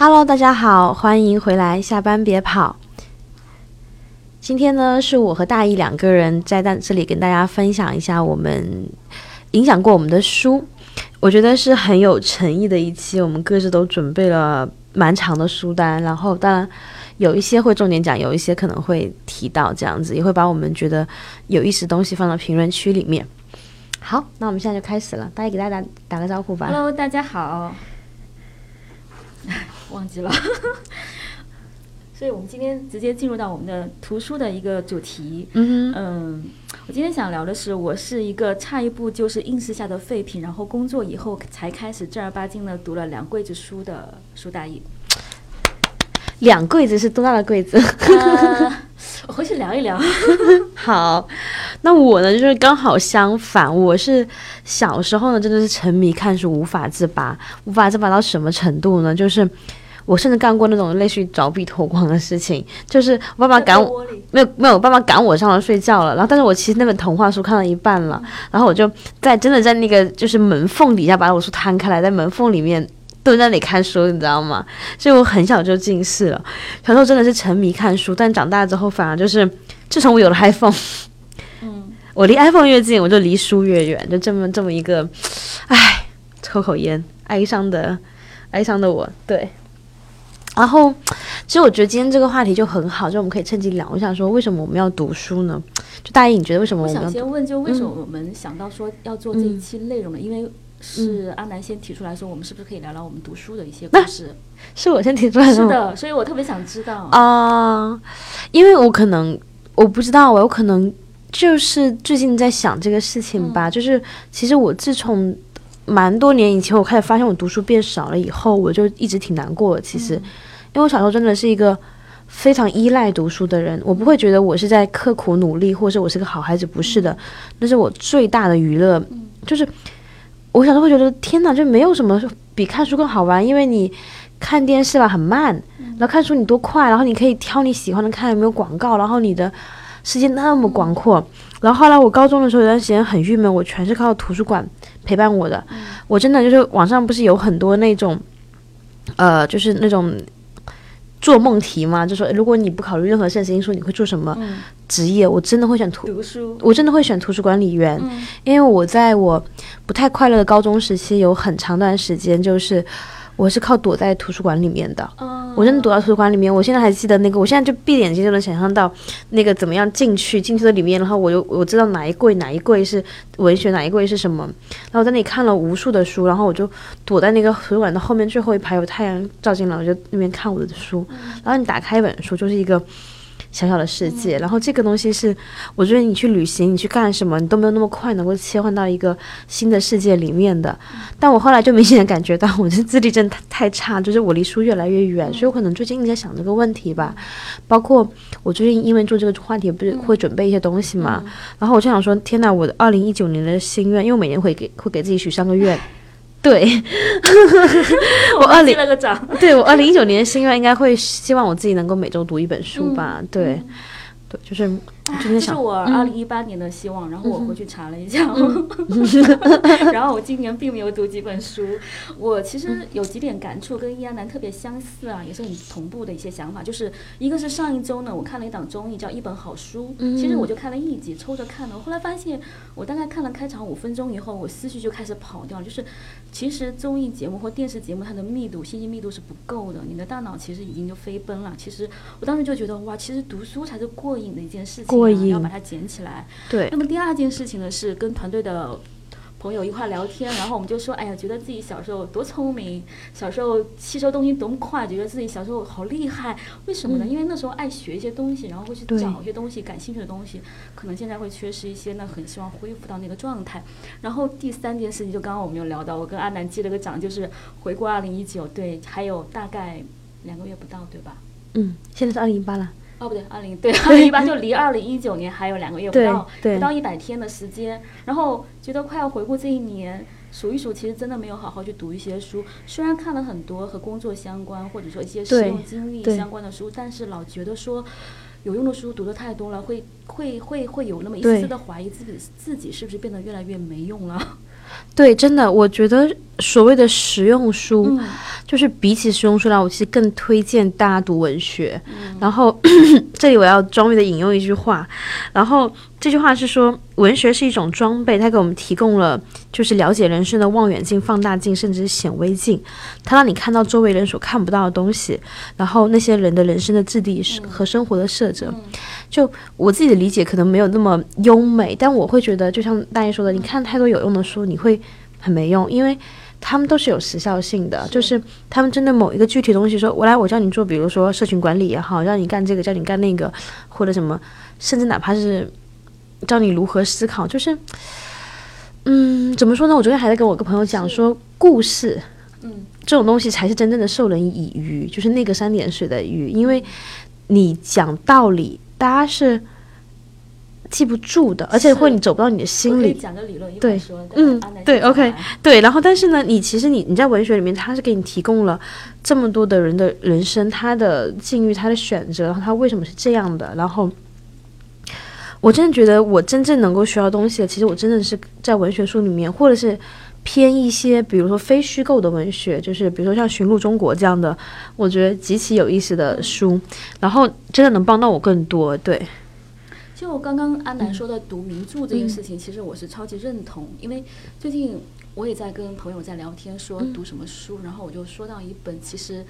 Hello，大家好，欢迎回来，下班别跑。今天呢，是我和大一两个人在在这里跟大家分享一下我们影响过我们的书。我觉得是很有诚意的一期，我们各自都准备了蛮长的书单，然后当然有一些会重点讲，有一些可能会提到这样子，也会把我们觉得有意思的东西放到评论区里面。好，那我们现在就开始了，大家给大家打打个招呼吧。Hello，大家好。忘记了，所以我们今天直接进入到我们的图书的一个主题。嗯，嗯，我今天想聊的是，我是一个差一步就是应试下的废品，然后工作以后才开始正儿八经的读了两柜子书的书大意。两柜子是多大的柜子？回去聊一聊。好，那我呢，就是刚好相反，我是小时候呢，真的是沉迷看书，无法自拔，无法自拔到什么程度呢？就是我甚至干过那种类似于凿壁偷光的事情，就是我爸爸赶我，没有没有，我爸爸赶我上床睡觉了，然后但是我其实那本童话书看到一半了，然后我就在真的在那个就是门缝底下把我书摊开来，在门缝里面蹲在那里看书，你知道吗？所以我很小就近视了，小时候真的是沉迷看书，但长大之后反而就是自从我有了 iPhone。嗯，我离 iPhone 越近，我就离书越远，就这么这么一个，唉，抽口烟，哀伤的，哀伤的我，对。然后，其实我觉得今天这个话题就很好，就我们可以趁机聊一下，说为什么我们要读书呢？就大一，你觉得为什么我我们要先问，就为什么我们想到说要做这一期内容呢？因为是阿南先提出来说，我们是不是可以聊聊我们读书的一些故事？是我先提出来的？是的，所以我特别想知道。啊、因为我可能我不知道，我有可能就是最近在想这个事情吧。就是其实我自从蛮多年以前，我开始发现我读书变少了以后，我就一直挺难过的。其实，因为我小时候真的是一个非常依赖读书的人，我不会觉得我是在刻苦努力，或者是我是个好孩子，不是的，那是我最大的娱乐，就是我小时候会觉得天哪，就没有什么比看书更好玩，因为你。看电视吧很慢，然后看书你多快，然后你可以挑你喜欢的看，有没有广告，然后你的世界那么广阔。然后后来我高中的时候有段时间很郁闷，我全是靠图书馆陪伴我的。我真的就是网上不是有很多那种，呃，就是那种做梦题嘛，就说如果你不考虑任何现实因素，你会做什么嗯，职业？我真的会选图，读书。我真的会选图书管理员。嗯因为我在我不太快乐的高中时期，有很长段时间就是我是靠躲在图书馆里面的。嗯我真的躲到图书馆里面，我现在还记得那个，我现在就闭眼睛就能想象到那个怎么样进去，进去的里面，然后我就我知道哪一柜哪一柜是文学，哪一柜是什么，然后我在那里看了无数的书，然后我就躲在那个图书馆的后面最后一排，有太阳照进来，我就那边看我的书，然后你打开一本书就是一个。小小的世界，然后这个东西是，我觉得你去旅行，你去干什么，你都没有那么快能够切换到一个新的世界里面的。但我后来就明显地感觉到，我这自律真的太太差，就是我离书越来越远，所以我可能最近一直在想这个问题吧。包括我最近因为做这个话题，不是会准备一些东西嘛，然后我就想说，天呐，我的二零一九年的心愿，因为我每年会给会给自己许三个愿。对，我二零记了个章。对我二零一九年的心愿应该会希望我自己能够每周读一本书吧。对，对，就是这是，我二零一八年的希望，然后我回去查了一下，然后我今年并没有读几本书。我其实有几点感触跟易安南特别相似啊，也是很同步的一些想法。就是一个是上一周呢，我看了一档综艺叫《一本好书》，其实我就看了一集，抽着看的。后来发现，我大概看了开场五分钟以后，我思绪就开始跑掉了。就是其实综艺节目或电视节目它的密度、信息密度是不够的，你的大脑其实已经就飞奔了。其实我当时就觉得，哇，其实读书才是过瘾的一件事情、啊，过瘾要把它捡起来。对那，么第二件事情呢，是跟团队的朋友一块聊天，然后我们就说，哎呀，觉得自己小时候多聪明，小时候吸收东西多么快，觉得自己小时候好厉害。为什么呢？因为那时候爱学一些东西，然后会去找一些东西，感兴趣的东西，可能现在会缺失一些，那很希望恢复到那个状态。然后第三件事情，就刚刚我们有聊到，我跟阿南记了个账，就是回顾二零一九，对，还有大概两个月不到，对吧？嗯，现在是二零一八了。哦，不对，二零对二零一八就离二零一九年还有两个月不到，不到一百天的时间，然后觉得快要回顾这一年，数一数，其实真的没有好好去读一些书。虽然看了很多和工作相关或者说一些实用经历相关的书，但是老觉得说。有用的书读的太多了，会会会会有那么一丝丝的怀疑自己自己是不是变得越来越没用了。对，真的，我觉得所谓的实用书，嗯，就是比起实用书来，我其实更推荐大家读文学。然后 这里我要装逼的引用一句话，然后这句话是说，文学是一种装备，它给我们提供了就是了解人生的望远镜、放大镜，甚至是显微镜，它让你看到周围人所看不到的东西，然后那些人的人生的质地和生活的色泽。就我自己的理解可能没有那么优美，但我会觉得，就像大爷说的，你看太多有用的书，你会很没用，因为他们都是有时效性的，就是他们针对某一个具体东西说，我来我教你做，比如说社群管理也好，让你干这个，教你干那个，或者什么，甚至哪怕是教你如何思考，就是，嗯，怎么说呢？我昨天还在跟我一个朋友讲说，故事，嗯，这种东西才是真正的授人以渔，就是那个三点水的鱼，因为你讲道理。大家是记不住的，而且会你走不到你的心里。讲个理论，对，嗯，对，OK，对。然后，但是呢，你其实你你在文学里面，他是给你提供了这么多的人的人生，他的境遇，他的选择，然后他为什么是这样的。然后，我真的觉得，我真正能够学到东西的，其实我真的是在文学书里面，或者是。偏一些，比如说非虚构的文学，就是比如说像《寻路中国》这样的，我觉得极其有意思的书，然后真的能帮到我更多。对，就刚刚安南说的读名著这件事情，其实我是超级认同，因为最近我也在跟朋友在聊天，说读什么书，然后我就说到一本，其实。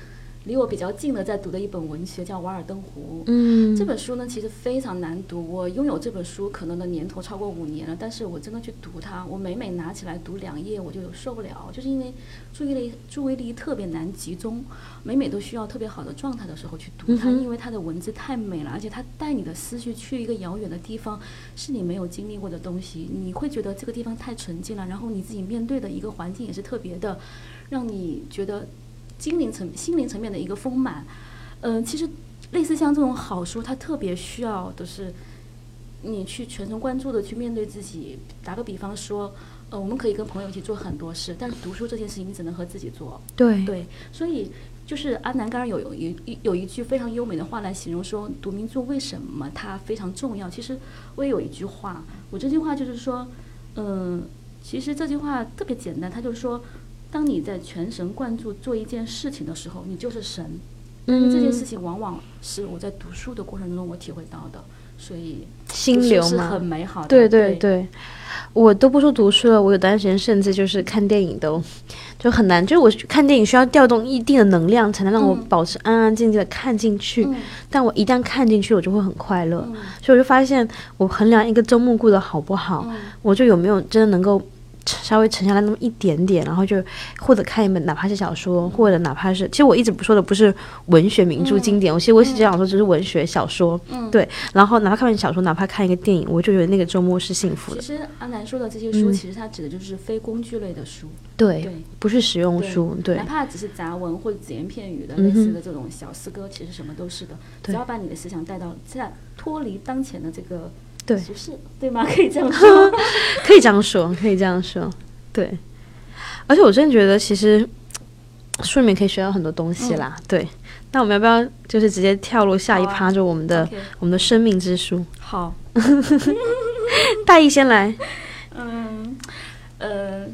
离我比较近的，在读的一本文学叫《瓦尔登湖》。嗯，这本书呢，其实非常难读。我拥有这本书可能的年头超过五年了，但是我真的去读它，我每每拿起来读两页，我就受不了，就是因为注意力注意力特别难集中，每每都需要特别好的状态的时候去读它，因为它的文字太美了，而且它带你的思绪去一个遥远的地方，是你没有经历过的东西，你会觉得这个地方太纯净了，然后你自己面对的一个环境也是特别的，让你觉得。心灵层心灵层面的一个丰满，嗯，其实类似像这种好书，它特别需要的是你去全神贯注的去面对自己。打个比方说，呃，我们可以跟朋友一起做很多事，但是读书这件事情你只能和自己做。对对，所以就是阿南刚刚有有一有一句非常优美的话来形容说读名著为什么它非常重要。其实我也有一句话，我这句话就是说，嗯，其实这句话特别简单，他就是说。当你在全神贯注做一件事情的时候，你就是神。但是这件事情往往是我在读书的过程中我体会到的，所以心流是很美好的。对对对，我都不说读书了，我有段时间甚至就是看电影都就很难，就是我看电影需要调动一定的能量才能让我保持安安静静的看进去。但我一旦看进去，我就会很快乐。所以我就发现，我衡量一个周末过得好不好，我就有没有真的能够。稍微沉下来那么一点点，然后就或者看一本哪怕是小说，或者哪怕是，其实我一直不说的不是文学名著经典，我其实我只想说只是文学小说，嗯对。然后哪怕看完小说，哪怕看一个电影，我就觉得那个周末是幸福的。其实阿南说的这些书，其实它指的就是非工具类的书，对，不是实用书，对。哪怕只是杂文或者只言片语的类似的这种小诗歌，其实什么都是的，只要把你的思想带到在脱离当前的这个。对，是对吗？可以这样说，可以这样说，可以这样说，对。而且我真的觉得，其实书里面可以学到很多东西啦。对，那我们要不要就是直接跳入下一趴，就我们的我们的生命之书？好，大一先来。嗯，呃，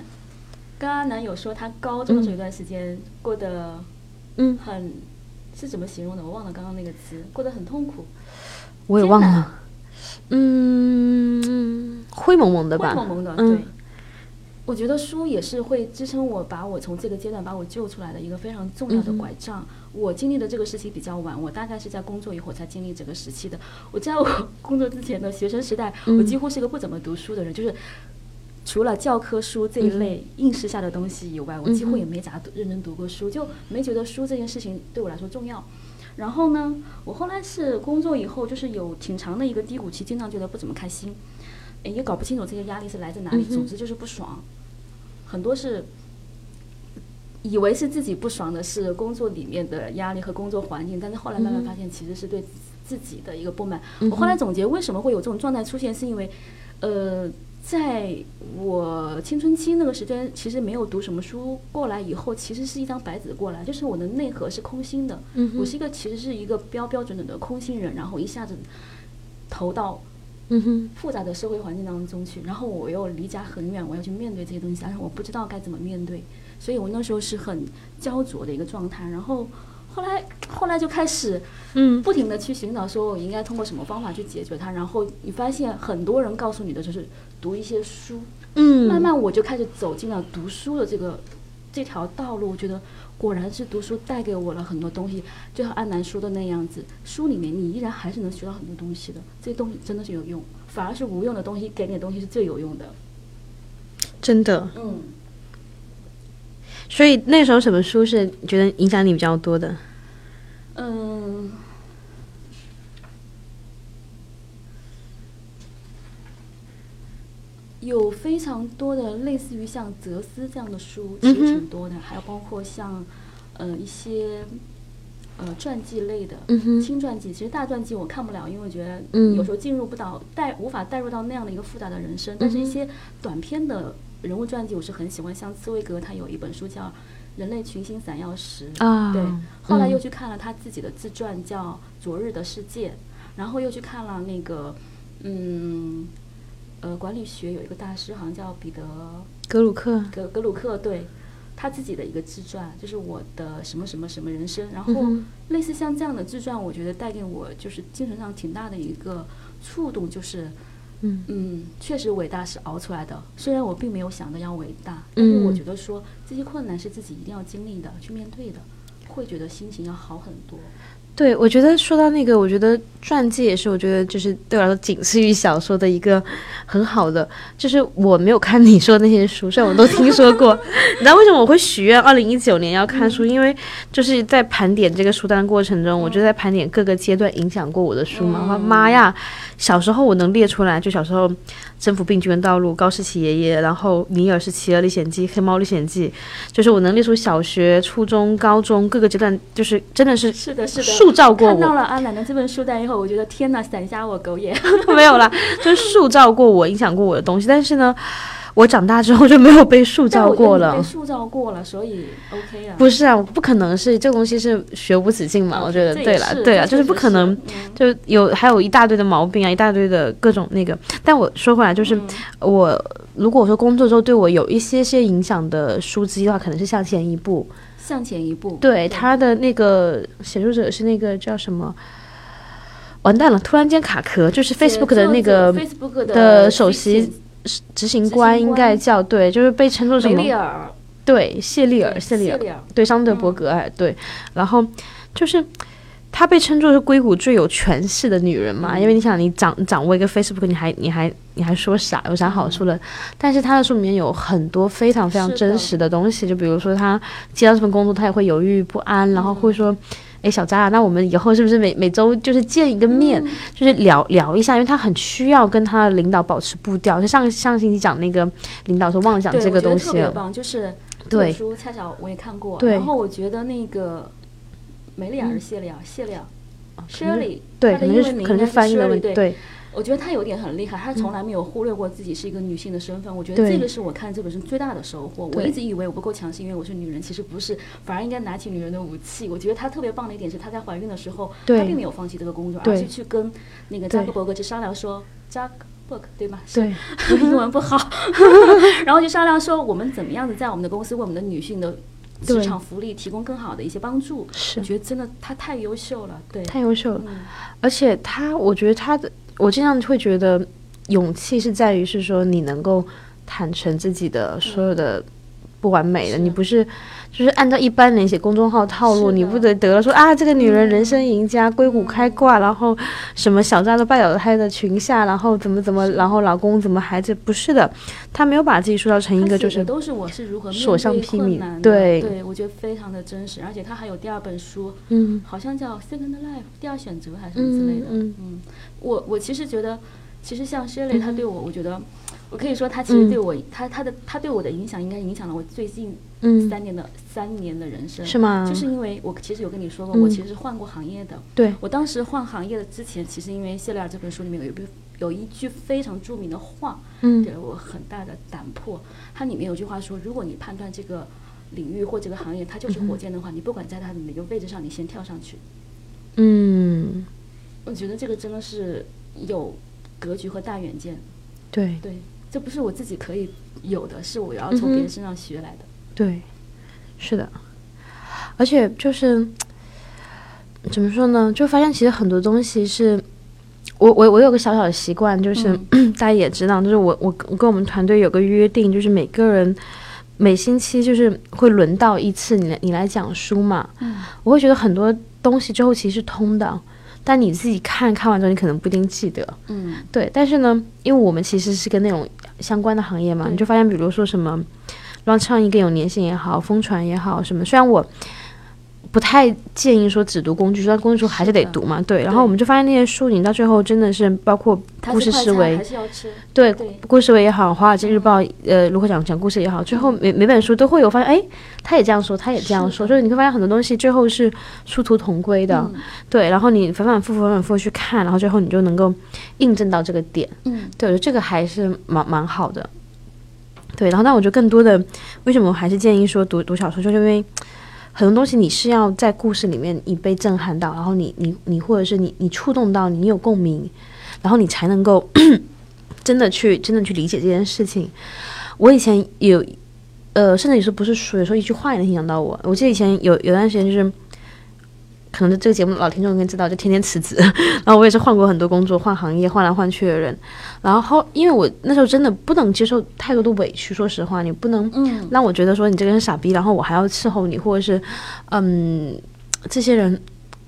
刚刚男友说他高中的有一段时间过得，嗯，很是怎么形容的？我忘了刚刚那个词，过得很痛苦。我也忘了。嗯，灰蒙蒙的吧，灰蒙蒙的。对，我觉得书也是会支撑我，把我从这个阶段把我救出来的一个非常重要的拐杖。我经历的这个时期比较晚，我大概是在工作以后才经历这个时期的。我在我工作之前的学生时代，我几乎是一个不怎么读书的人，就是除了教科书这一类应试下的东西以外，我几乎也没咋认真读过书，就没觉得书这件事情对我来说重要。然后呢，我后来是工作以后，就是有挺长的一个低谷期，经常觉得不怎么开心，也搞不清楚这些压力是来自哪里，总之就是不爽。很多是以为是自己不爽的是工作里面的压力和工作环境，但是后来慢慢发现其实是对自己的一个不满。我后来总结为什么会有这种状态出现，是因为，呃。在我青春期那个时间，其实没有读什么书，过来以后其实是一张白纸过来，就是我的内核是空心的。我是一个其实是一个标标准准的空心人，然后一下子投到复杂的社会环境当中去，然后我又离家很远，我要去面对这些东西，但是我不知道该怎么面对。所以我那时候是很焦灼的一个状态。然后后来后来就开始嗯不停的去寻找，说我应该通过什么方法去解决它。然后你发现很多人告诉你的就是读一些书，嗯，慢慢我就开始走进了读书的这个这条道路。我觉得果然是读书带给我了很多东西，就像安南说的那样子，书里面你依然还是能学到很多东西的。这些东西真的是有用，反而是无用的东西给你的东西是最有用的。真的。嗯，所以那时候什么书是觉得影响你比较多的？嗯，有非常多的类似于像哲思这样的书，其实挺多的，还有包括像呃一些呃传记类的。嗯哼，轻传记，其实大传记我看不了，因为我觉得嗯有时候进入不到带无法带入到那样的一个复杂的人生。但是一些短篇的人物传记我是很喜欢，像茨威格他有一本书叫《人类群星闪耀时》，啊，对，后来又嗯去看了他自己的自传，叫《昨日的世界》，然后又去看了那个，嗯，呃，管理学有一个大师，好像叫彼得格鲁克，格格鲁克，对他自己的一个自传，就是我的什么什么什么人生。然后类似像这样的自传，我觉得带给我就是精神上挺大的一个触动，就是。嗯嗯，确实伟大是熬出来的。虽然我并没有想的要伟大，但是我嗯觉得说这些困难是自己一定要经历的，去面对的，会觉得心情要好很多。对，我觉得说到那个，我觉得传记也是，我觉得就是对我来说仅次于小说的一个很好的，就是我没有看你说的那些书，虽然我都听说过。你知道为什么我会许愿二零一九年要看书？因为就是在盘点这个书单过程中，我就在盘点各个阶段影响过我的书嘛。我说妈呀，小时候我能列出来，就小时候《征服病菌的道路》、高士奇爷爷，然后《尼尔是企鹅历险记》、《黑猫历险记》，就是我能列出小学、初中、高中各个阶段，就是真的是是的，是的。塑造过我，看到了阿奶奶这本书单以后，我觉得天呐，闪瞎我狗眼。没有啦，就是塑造过我、影响过我的东西。但是呢，我长大之后就没有被塑造过了被。塑造过了，所以 OK 啊。不是啊，不可能是这个东西是学无止境嘛？我觉得对了，对啊，就是不可能嗯就有还有一大堆的毛病啊，一大堆的各种那个。但我说回来，就是嗯我如果我说工作之后对我有一些些影响的书籍的话，可能是向前一步。向前一步。对，他的那个写作者是那个叫什么？完蛋了，突然间卡壳，就是 Facebook 的那个 Facebook 的首席执行官应该叫对，就是被称作什么？对，谢丽尔，对谢丽尔，谢丽尔，对，桑德伯格，哎，对，然后就是她被称作是硅谷最有权势的女人嘛，嗯因为你想，你掌掌握一个 Facebook，你还你还你还说啥？有啥好处的？但是她的书里面有很多非常非常真实的东西，就比如说她接到这份工作，她也会犹豫不安，然后会说。哎，小扎啊，那我们以后是不是每每周就是见一个面，嗯就是聊聊一下？因为她很需要跟她的领导保持步调。就上上星期讲那个领导说忘了讲，这个东西了，特别棒，就是这对本书恰巧我也看过，对然后我觉得那个梅丽尔是谢丽尔，谢丽尔，Shirley，对，可能她的英是可能是翻译的问 Shirley，题，对，我觉得她有点很厉害，她从来没有忽略过自己是一个女性的身份。我觉得这个是我看这本书最大的收获。我一直以为我不够强势，因为我是女人，其实不是，反而应该拿起女人的武器。我觉得她特别棒的一点是，她在怀孕的时候，她并没有放弃这个工作，而对是去跟那个扎克伯格去商量说，扎克伯格对吗？是对，我英文不好，然后就商量说我们怎么样子在我们的公司为我们的女性的职场福利提供更好的一些帮助。是。我觉得真的他太优秀了，对，太优秀了。嗯。而且他，我觉得他的，我经常会觉得勇气是在于是说你能够坦诚自己的所有的不完美的，是。你不是就是按照一般人写公众号套路，你不得得了说啊这个女人嗯人生赢家，硅谷开挂，然后什么小扎都拜倒在的裙下，然后怎么怎么，然后老公怎么孩子不是的，她没有把自己塑造成一个就是都是我是如何所向披靡对。对我觉得非常的真实，而且她还有第二本书，嗯。好像叫《Second Life》第二选择还是什么之类的，嗯。嗯，我我其实觉得，其实像 Shirley 他嗯对我，我觉得。我可以说，他其实对我，他他的他对我的影响，应该影响了我最近嗯，三年的、三年的人生。是吗？就是因为我其实有跟你说过，嗯我其实是换过行业的。对，我当时换行业的之前，其实因为谢丽尔这本书里面有一句有一句非常著名的话，嗯给了我很大的胆魄。它里面有句话说，如果你判断这个领域或这个行业它就是火箭的话，你不管在它的哪个位置上，你先跳上去。嗯，我觉得这个真的是有格局和大远见。对对，这不是我自己可以有的，是我要从别人身上学来的。对。是的，而且就是怎么说呢？就发现其实很多东西是我我我有个小小的习惯，就是、大家也知道，就是我我我跟我们团队有个约定，就是每个人每星期就是会轮到一次你来你来讲书嘛。嗯我会觉得很多东西之后其实是通的，但你自己看看完之后，你可能不一定记得。嗯对，但是呢，因为我们其实是跟那种相关的行业嘛，你就发现，比如说什么让创意更有粘性也好，疯传也好，什么，虽然我不太建议说只读工具书，但工具书还是得读嘛，对。然后我们就发现那些书，你到最后真的是包括故事思维对对故事思维也好，华尔街日报呃如何讲讲故事也好，最后每每本书都会有发现，哎，他也这样说，他也这样说，就是你会发现很多东西最后是殊途同归的，嗯对。然后你反反复复反反复复去看，然后最后你就能够印证到这个点。嗯对，我觉得这个还是蛮蛮好的。对，然后但我觉得更多的，为什么我还是建议说读读小说，就是因为很多东西你是要在故事里面你被震撼到，然后你你你或者是你你触动到你，有共鸣，然后你才能够 真的去真的去理解这件事情。我以前有，呃，甚至有时候不是书，有时候一句话也能影响到我。我记得以前有有段时间就是。可能这个节目老听众应该知道，就天天辞职，然后我也是换过很多工作，换行业，换来换去的人。然后，因为我那时候真的不能接受太多的委屈，说实话，你不能嗯让我觉得说你这个人傻逼，然后我还要伺候你，或者是，嗯，这些人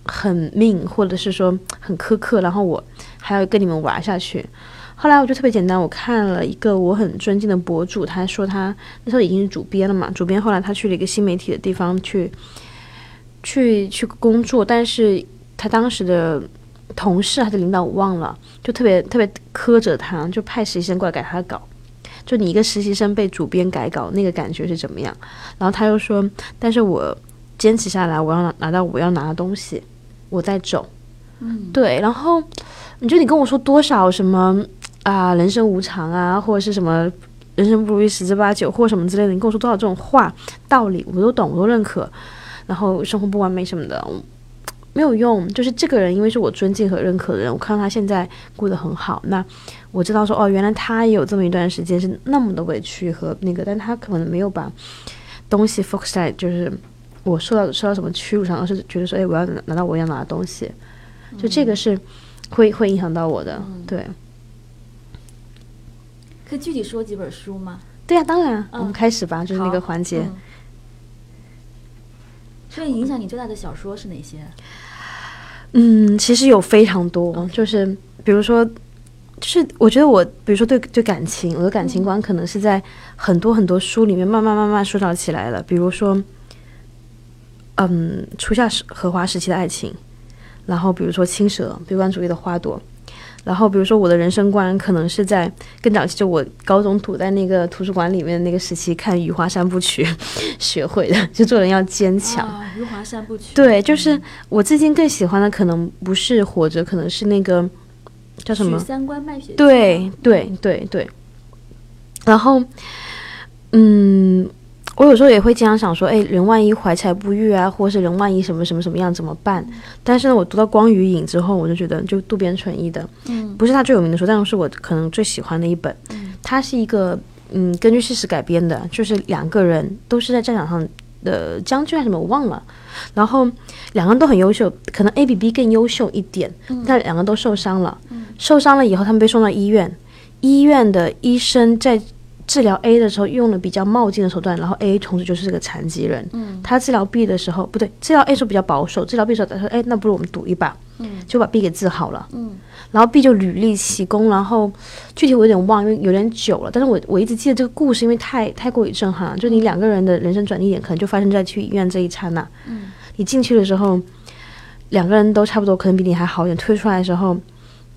很命，或者是说很苛刻，然后我还要跟你们玩下去。后来我就特别简单，我看了一个我很尊敬的博主，他说他那时候已经是主编了嘛，主编后来他去了一个新媒体的地方去，去去工作，但是他当时的同事还是领导我忘了，就特别特别苛责他，就派实习生过来改他的稿。就你一个实习生被主编改稿，那个感觉是怎么样？然后他又说，但是我坚持下来，我要拿拿到我要拿的东西，我再走。嗯对，然后你就你跟我说多少什么啊，人生无常啊，或者是什么人生不如意十之八九，或什么之类的，你跟我说多少这种话道理，我都懂，我都认可。然后生活不完美什么的，没有用。就是这个人，因为是我尊敬和认可的人，我看到他现在过得很好，那我知道说哦，原来他也有这么一段时间是那么的委屈和那个，但他可能没有把东西 focus 在就是我受到受到什么屈辱上，而是觉得说，哎，我要拿拿到我要拿的东西，就这个是会会影响到我的，对。可以具体说几本书吗？对呀、当然，嗯我们开始吧，就是那个环节。嗯所以影响你最大的小说是哪些？嗯，其实有非常多，就是比如说，就是我觉得我，比如说对对感情，我的感情观可能是在很多很多书里面慢慢慢慢塑造起来的。比如说，嗯，初夏时荷花时期的爱情，然后比如说青蛇，悲观主义的花朵。然后，比如说我的人生观可能是在更早期，就我高中堵在那个图书馆里面的那个时期看《雨花三部曲》学会的，就做人要坚强。啊，《余华三部曲》。对，就是我最近更喜欢的，可能不是活着，可能是那个叫什么？三观卖血对对对对。然后，嗯，我有时候也会经常想说，哎，人万一怀才不遇啊，或是人万一什么什么什么样怎么办？但是呢，我读到《光与影》之后，我就觉得，就渡边淳一的，嗯不是他最有名的书，但是是我可能最喜欢的一本。嗯它是一个嗯根据事实改编的，就是两个人都是在战场上的将军还是什么我忘了，然后两个人都很优秀，可能 A 比 B 更优秀一点，但两个都受伤了。受伤了以后，他们被送到医院，医院的医生在治疗 A 的时候用了比较冒进的手段，然后 A 从此就是个残疾人。嗯他治疗 B 的时候不对，治疗 A 时候比较保守，治疗 B 的时候他说，哎，那不如我们赌一把，嗯就把 B 给治好了。嗯然后 B 就屡立奇功，然后具体我有点忘，因为有点久了。但是我我一直记得这个故事，因为太太过于震撼了。就你两个人的人生转捩点，可能就发生在去医院这一刹那。嗯你进去的时候，两个人都差不多，可能比你还好一点。退出来的时候，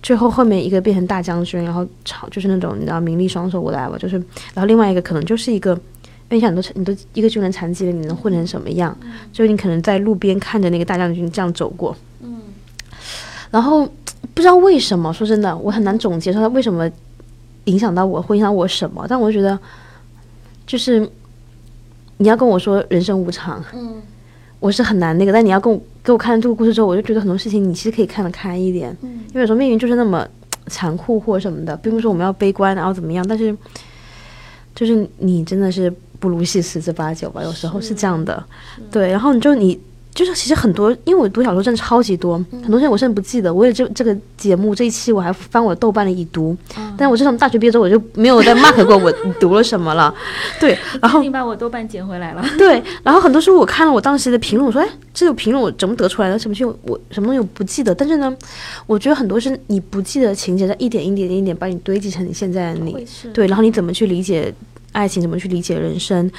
最后后面一个变成大将军，然后吵就是那种你知道名利双收，whatever，就是，然后另外一个可能就是一个。因为你想，你都你都一个军人残疾了，你能混成什么样？所以你可能在路边看着那个大将军这样走过，嗯然后不知道为什么，说真的，我很难总结说他为什么影响到我，会影响我什么。但我就觉得，就是你要跟我说人生无常，嗯我是很难那个。但你要跟我给我看这个故事之后，我就觉得很多事情你其实可以看得开一点，嗯因为有时候命运就是那么残酷或什么的，并不是说我们要悲观然后怎么样，但是就是你真的是不如戏十之八九吧，有时候是这样的。对，然后你就你。就是其实很多，因为我读小说真的超级多，很多东西我甚至不记得。为了这这个节目这一期，我还翻我豆瓣的已读，但我自从大学毕业之后，我就没有再 mark 过我读了什么了。对，然后你把我豆瓣捡回来了。对，然后很多书我看了我当时的评论，我说哎，这个评论我怎么得出来的？什么就我什么东西我不记得？但是呢，我觉得很多是你不记得情节，在一点一点一点把你堆积成你现在的你。对，然后你怎么去理解？爱情怎么去理解人生？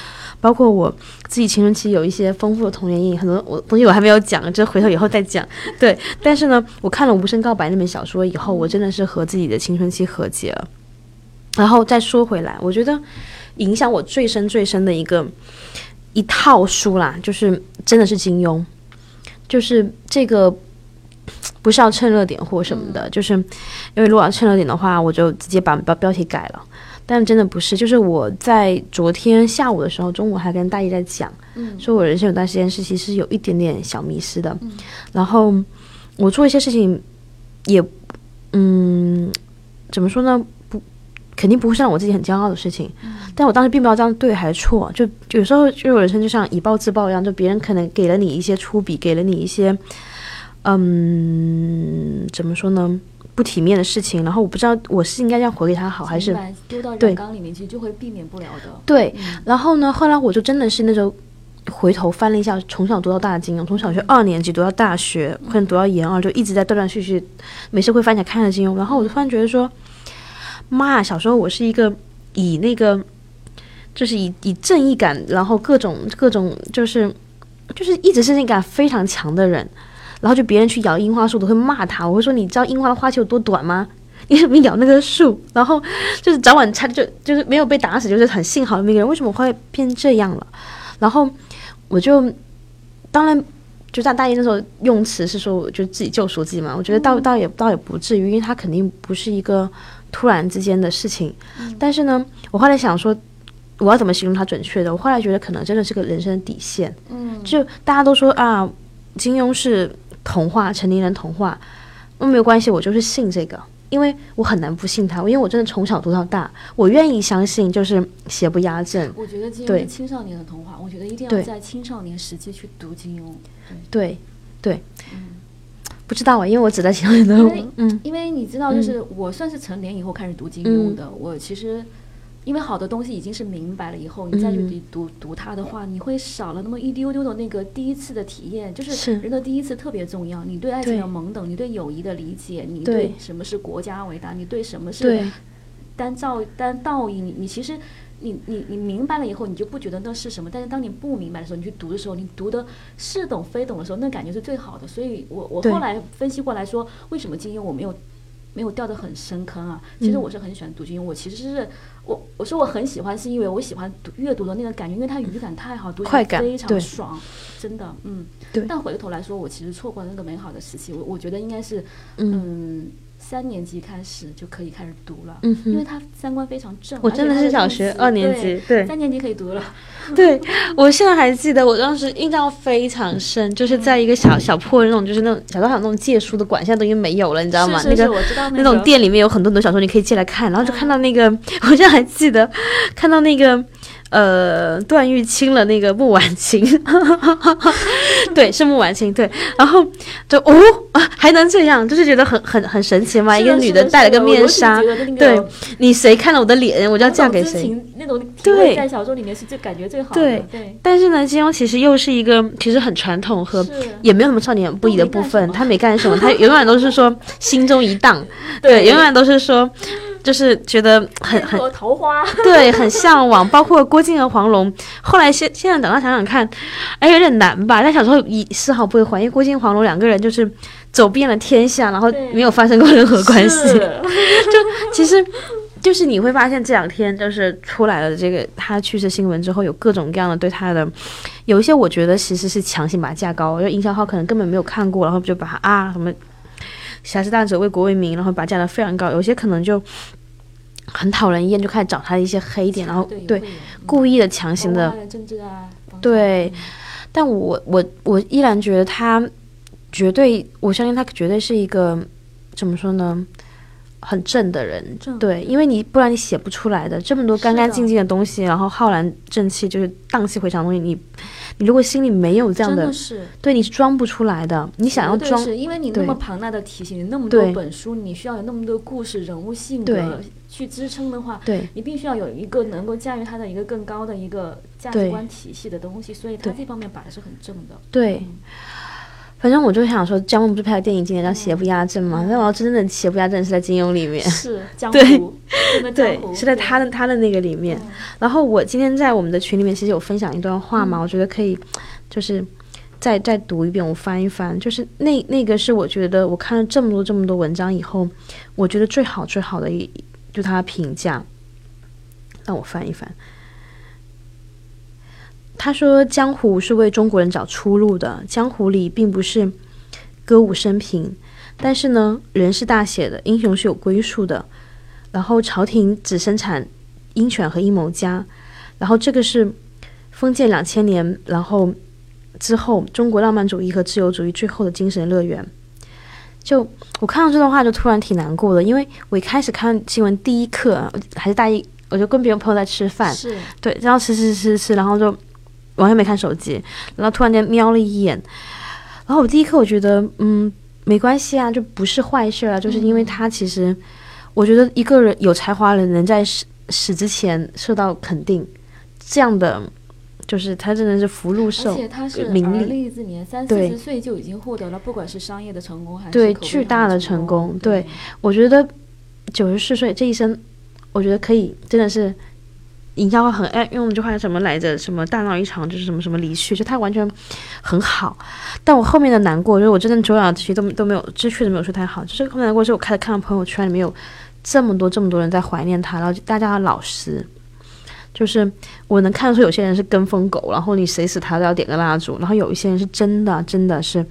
包括我自己青春期有一些丰富的童年阴影，很多我东西我还没有讲，这回头以后再讲。对，但是呢，我看了《无声告白》那本小说以后，我真的是和自己的青春期和解了。然后再说回来，我觉得影响我最深最深的一个一套书啦，就是真的是金庸，就是这个不是要趁热点或什么的，就是因为如果要趁热点的话，我就直接把标标题改了。但真的不是，就是我在昨天下午的时候，中午还跟大姨在讲，说我人生有段时间是其实有一点点小迷失的，然后我做一些事情也，嗯，怎么说呢？不，肯定不会是让我自己很骄傲的事情，但我当时并不知道这样对还是错，就有时候就人生就像以暴制暴一样，就别人可能给了你一些粗鄙，给了你一些，嗯，怎么说呢？不体面的事情，然后我不知道我是应该这样回给他好，还是丢到染缸里面，其实就会避免不了的。对，然后呢，后来我就真的是那种回头翻了一下，从小读到大的金庸，从小学二年级读到大学，可能读到研二，就一直在断断续续，没事会翻起来看着金庸。然后我就突然觉得说，妈呀，小时候我是一个以那个，就是以以正义感，然后各种各种，就是就是一直正义感非常强的人。然后就别人去咬樱花树，都会骂他。我会说：“你知道樱花的花期有多短吗？你怎么咬那棵树？”然后就是早晚差，就就是没有被打死，就是很幸好的那个人。为什么会变这样了？然后我就当然就在大一那时候用词是说，我就自己救赎自己嘛。我觉得倒倒也倒也不至于，因为他肯定不是一个突然之间的事情。但是呢，我后来想说，我要怎么形容他准确的？我后来觉得可能真的是个人生的底线。嗯，就大家都说啊，金庸是。童话，成年人童话，那没有关系，我就是信这个，因为我很难不信他，因为我真的从小读到大，我愿意相信，就是邪不压正。我觉得金庸是青少年的童话，我觉得一定要在青少年时期去读金庸。对，对，嗯，不知道啊，因为我只在青少年读，嗯，因为你知道，就是我算是成年以后开始读金庸的，我其实。因为好的东西已经是明白了以后，你再去读读它的话，你会少了那么一丢丢的那个第一次的体验。就是人的第一次特别重要。你对爱情的懵懂，你对友谊的理解，你对什么是国家伟大，你对什么是单造单道义，你你其实你你你明白了以后，你就不觉得那是什么。但是当你不明白的时候，你去读的时候，你读的似懂非懂的时候，那感觉是最好的。所以我我后来分析过来说，为什么金庸我没有没有掉得很深坑啊？其实我是很喜欢读金庸，我其实是。我我说我很喜欢，是因为我喜欢读阅读的那个感觉，因为它语感太好，读起来非常爽，真的，嗯。对。但回过头来说，我其实错过了那个美好的时期。我我觉得应该是，嗯。三年级开始就可以开始读了，嗯，因为他三观非常正。我真的是小学二年级，对，三年级可以读了。对，我现在还记得，我当时印象非常深，就是在一个小小破那种，就是那种小时候有那种借书的馆，现在都已经没有了，你知道吗？那个那种店里面有很多很多小说，你可以借来看，然后就看到那个，我现在还记得，看到那个。呃，段誉亲了那个穆婉清，对，是穆婉清，对，然后就哦啊，还能这样，就是觉得很很很神奇嘛，一个女的戴了个面纱，对，你谁看了我的脸，我就要嫁给谁，那种对，在小说里面是最感觉最好的，对对。但是呢，金庸其实又是一个其实很传统和也没有什么少年不宜的部分，他没干什么，他永远都是说心中一荡，对，永远都是说。就是觉得很很桃花，对，很向往。包括郭靖和黄蓉，后来现现在长大想想看，哎，有点难吧？但小时候一丝毫不会怀疑郭靖黄蓉两个人就是走遍了天下，然后没有发生过任何关系。就其实，就是你会发现这两天就是出来了这个他去世新闻之后，有各种各样的对他的，有一些我觉得其实是强行把他架高，就营销号可能根本没有看过，然后就把他啊什么。侠士大者为国为民，然后把价格非常高。有些可能就很讨人厌，就开始找他的一些黑点，然后对故意的强行的政治啊，对。但我我我依然觉得他绝对，我相信他绝对是一个怎么说呢？很正的人，对，因为你不然你写不出来的。这么多干干净净的东西，然后浩然正气，就是荡气回肠的东西，你你如果心里没有这样的，真的是。对你是装不出来的。你想要装，是因为你那么庞大的体型，你那么多本书，你需要有那么多故事、人物性格去支撑的话，对。你必须要有一个能够驾驭它的一个更高的一个价值观体系的东西，所以他这方面摆的是很正的。对。反正我就想说，姜文不是拍了电影，今年叫《邪不压正》嗯嘛？但我要真正的邪不压正是在金庸里面，是 江对湖，对，是在他的他的那个里面。嗯然后我今天在我们的群里面其实有分享一段话嘛，我觉得可以，就是再再读一遍，我翻一翻。就是那那个是我觉得我看了这么多这么多文章以后，我觉得最好最好的一就他的评价，让我翻一翻。他说：“江湖是为中国人找出路的，江湖里并不是歌舞升平，但是呢，人是大写的，英雄是有归宿的。然后朝廷只生产鹰犬和阴谋家，然后这个是封建两千年，然后之后中国浪漫主义和自由主义最后的精神乐园。就我看到这段话就突然挺难过的，因为我一开始看新闻第一课啊还是大一，我就跟别人朋友在吃饭，是对，然后吃吃吃吃，然后就完全没看手机，然后突然间瞄了一眼，然后我第一刻我觉得，嗯，没关系啊，就不是坏事啊，就是因为他其实，我觉得一个人有才华的人能在死死之前受到肯定，这样的就是他真的是福禄寿而寿，且他是名利。之年，三四十岁就已经获得了，不管是商业的成功还是对巨大的的成功功，对。我觉得九十四岁这一生，我觉得可以真的是。营销很爱用一句话什么来着？什么大闹一场就是什么什么离去，就他完全很好。但我后面的难过，就是我真的久仰其实都都没有，这确实没有说太好。就是后面难过是我开始看到朋友圈里面有这么多这么多人在怀念他，然后大家的老师，就是我能看得出有些人是跟风狗，然后你谁死他都要点个蜡烛，然后有一些人是真的真的是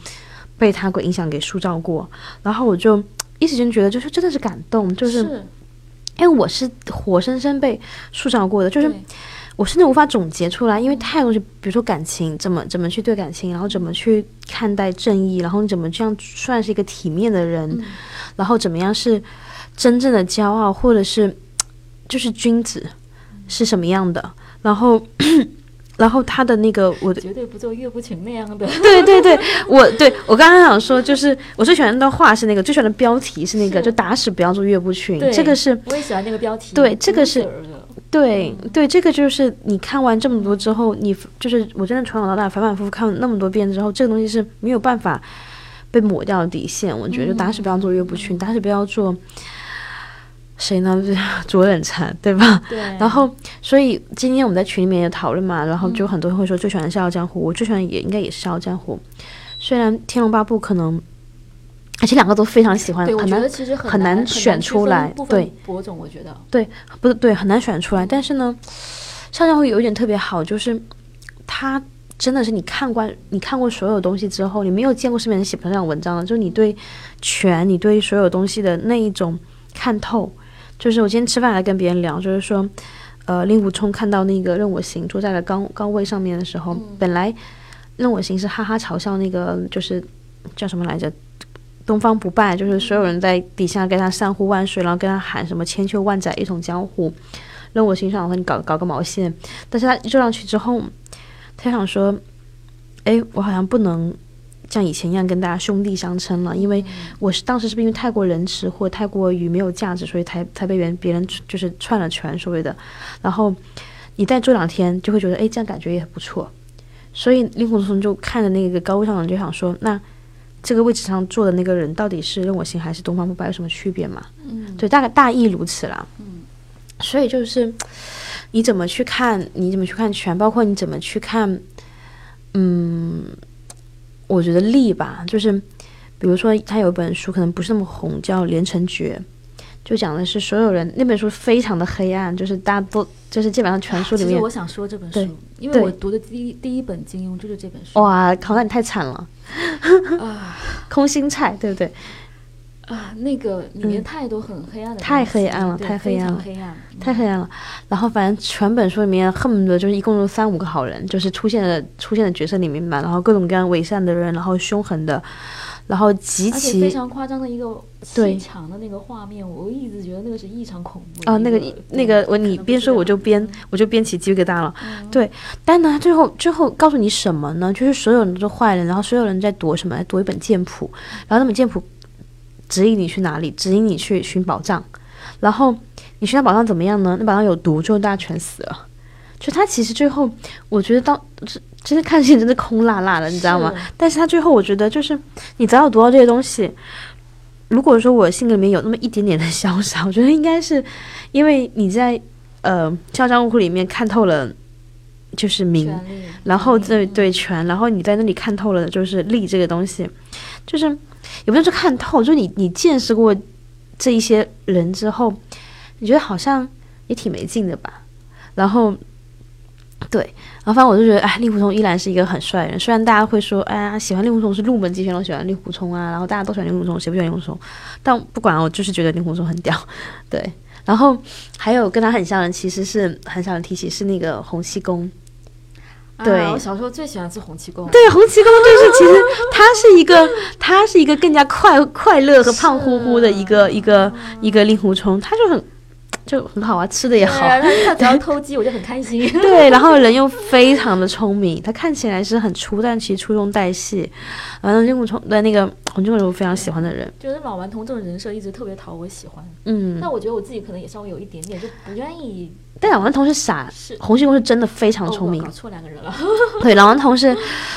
被他给影响给塑造过，然后我就一时间觉得就是真的是感动，就是因为我是活生生被塑造过的，就是我甚至无法总结出来，因为太多东西，比如说感情，怎么怎么去对感情，然后怎么去看待正义，然后你怎么这样算是一个体面的人，嗯。然后怎么样是真正的骄傲，或者是就是君子是什么样的，然后然后他的那个我的绝对不做岳不群那样的。对对对，我对我刚刚想说，就是我最喜欢的话是那个，最喜欢的标题是那个，就打死不要做岳不群，这个是我也喜欢那个标题。对这个是对对，这个就是你看完这么多之后，你就是我真的从小到大反反复复看了那么多遍之后，这个东西是没有办法被抹掉的底线。我觉得就打死不要做岳不群，打死不要做谁呢？左冷禅，对吧？对，然后，所以今天我们在群里面也讨论嘛，然后就很多人会说最喜欢《笑傲江湖》，我最喜欢也应该也是《笑傲江湖》，虽然《天龙八部》可能，而且两个都非常喜欢，我很难觉得其实很难难选出来对博种，我觉得对不是对，很难选出来。但是呢，《笑傲江湖》有一点特别好，就是它真的是你看惯你看过所有东西之后，你没有见过身边人写这样文章的，就是你对全，你对所有东西的那一种看透。就是我今天吃饭还跟别人聊，就是说，呃，令狐冲看到那个任我行坐在了高高位上面的时候，本来任我行是哈哈嘲笑那个就是叫什么来着？东方不败，就是所有人在底下跟他三呼万岁，然后跟他喊什么千秋万载一统江湖。任我行想说你搞搞个毛线，但是他坐上去之后，他想说，哎，我好像不能像以前一样跟大家兄弟相称了，因为我是当时是不是因为太过仁慈或太过于没有价值，所以才才被别人别人就是串了权所谓的。然后你再做两天，就会觉得哎，这样感觉也不错。所以令狐冲就看着那个高位上的人，就想说，那这个位置上坐的那个人到底是任我行还是东方不败，有什么区别嘛？嗯，对，大概大意如此啦。嗯，所以就是你怎么去看，你怎么去看权，包括你怎么去看，嗯，我觉得力吧，就是比如说他有一本书可能不是那么红，叫《连城诀》，就讲的是所有人那本书非常的黑暗，就是大家都就是基本上全书里面其实我想说这本书，因为我读的第一第一本金庸就是这本书。哇，考那你太惨了，啊空心菜对不对？啊，那个里面太多很黑暗的，嗯太黑暗了太黑暗了太黑暗了。然后反正全本书里面恨不得就是一共有三五个好人，就是出现的出现的角色里面嘛，然后各种各样伪善的人，然后凶狠的，然后极其非常夸张的一个对气场的那个画面，我一直觉得那个是异常恐怖的哦，那个那个我你边说我就边我就边起鸡皮疙瘩了。对，但呢，最后最后告诉你什么呢？就是所有人都是坏人，然后所有人在躲什么？在躲一本剑谱，然后那本剑谱指引你去哪里？指引你去寻宝藏。然后你寻到宝藏怎么样呢？那宝藏有毒，最后大家全死了。就他其实最后，我觉得到真真的看戏真的空落落的，你知道吗？但是他最后，我觉得就是你只要有读到这些东西，如果说我性格里面有那么一点点的潇洒，我觉得应该是因为你在呃《嚣张物库》里面看透了就是名，然后对对权，然后你在那里看透了就是利这个东西，就是也不是说看透，就是你你见识过这一些人之后，你觉得好像也挺没劲的吧，然后。对，然后反正我就觉得，哎，令狐冲依然是一个很帅的人。虽然大家会说，哎呀，喜欢令狐冲是入门级选手喜欢令狐冲啊，然后大家都喜欢令狐冲，谁不喜欢令狐冲？但不管，我就是觉得令狐冲很屌。对，然后还有跟他很像的，其实是很少人提起，是那个洪七公。啊对我小时候最喜欢吃洪七公，对，洪七公就是 其实他是一个，他是一个更加快快乐和胖乎乎的一个一个一个令狐冲，他就很就很好啊，吃的也好，他他 只要偷鸡我就很开心。对，然后人又非常的聪明，他看起来是很粗，但其实粗中带细。完了令狐冲的那个洪七公是我非常喜欢的人，觉得老顽童这种人设一直特别讨我喜欢，嗯，但我觉得我自己可能也稍微有一点点就不愿意。但老顽童是傻，是洪七公是真的非常哦聪明我搞，错两个人了。对，老顽童是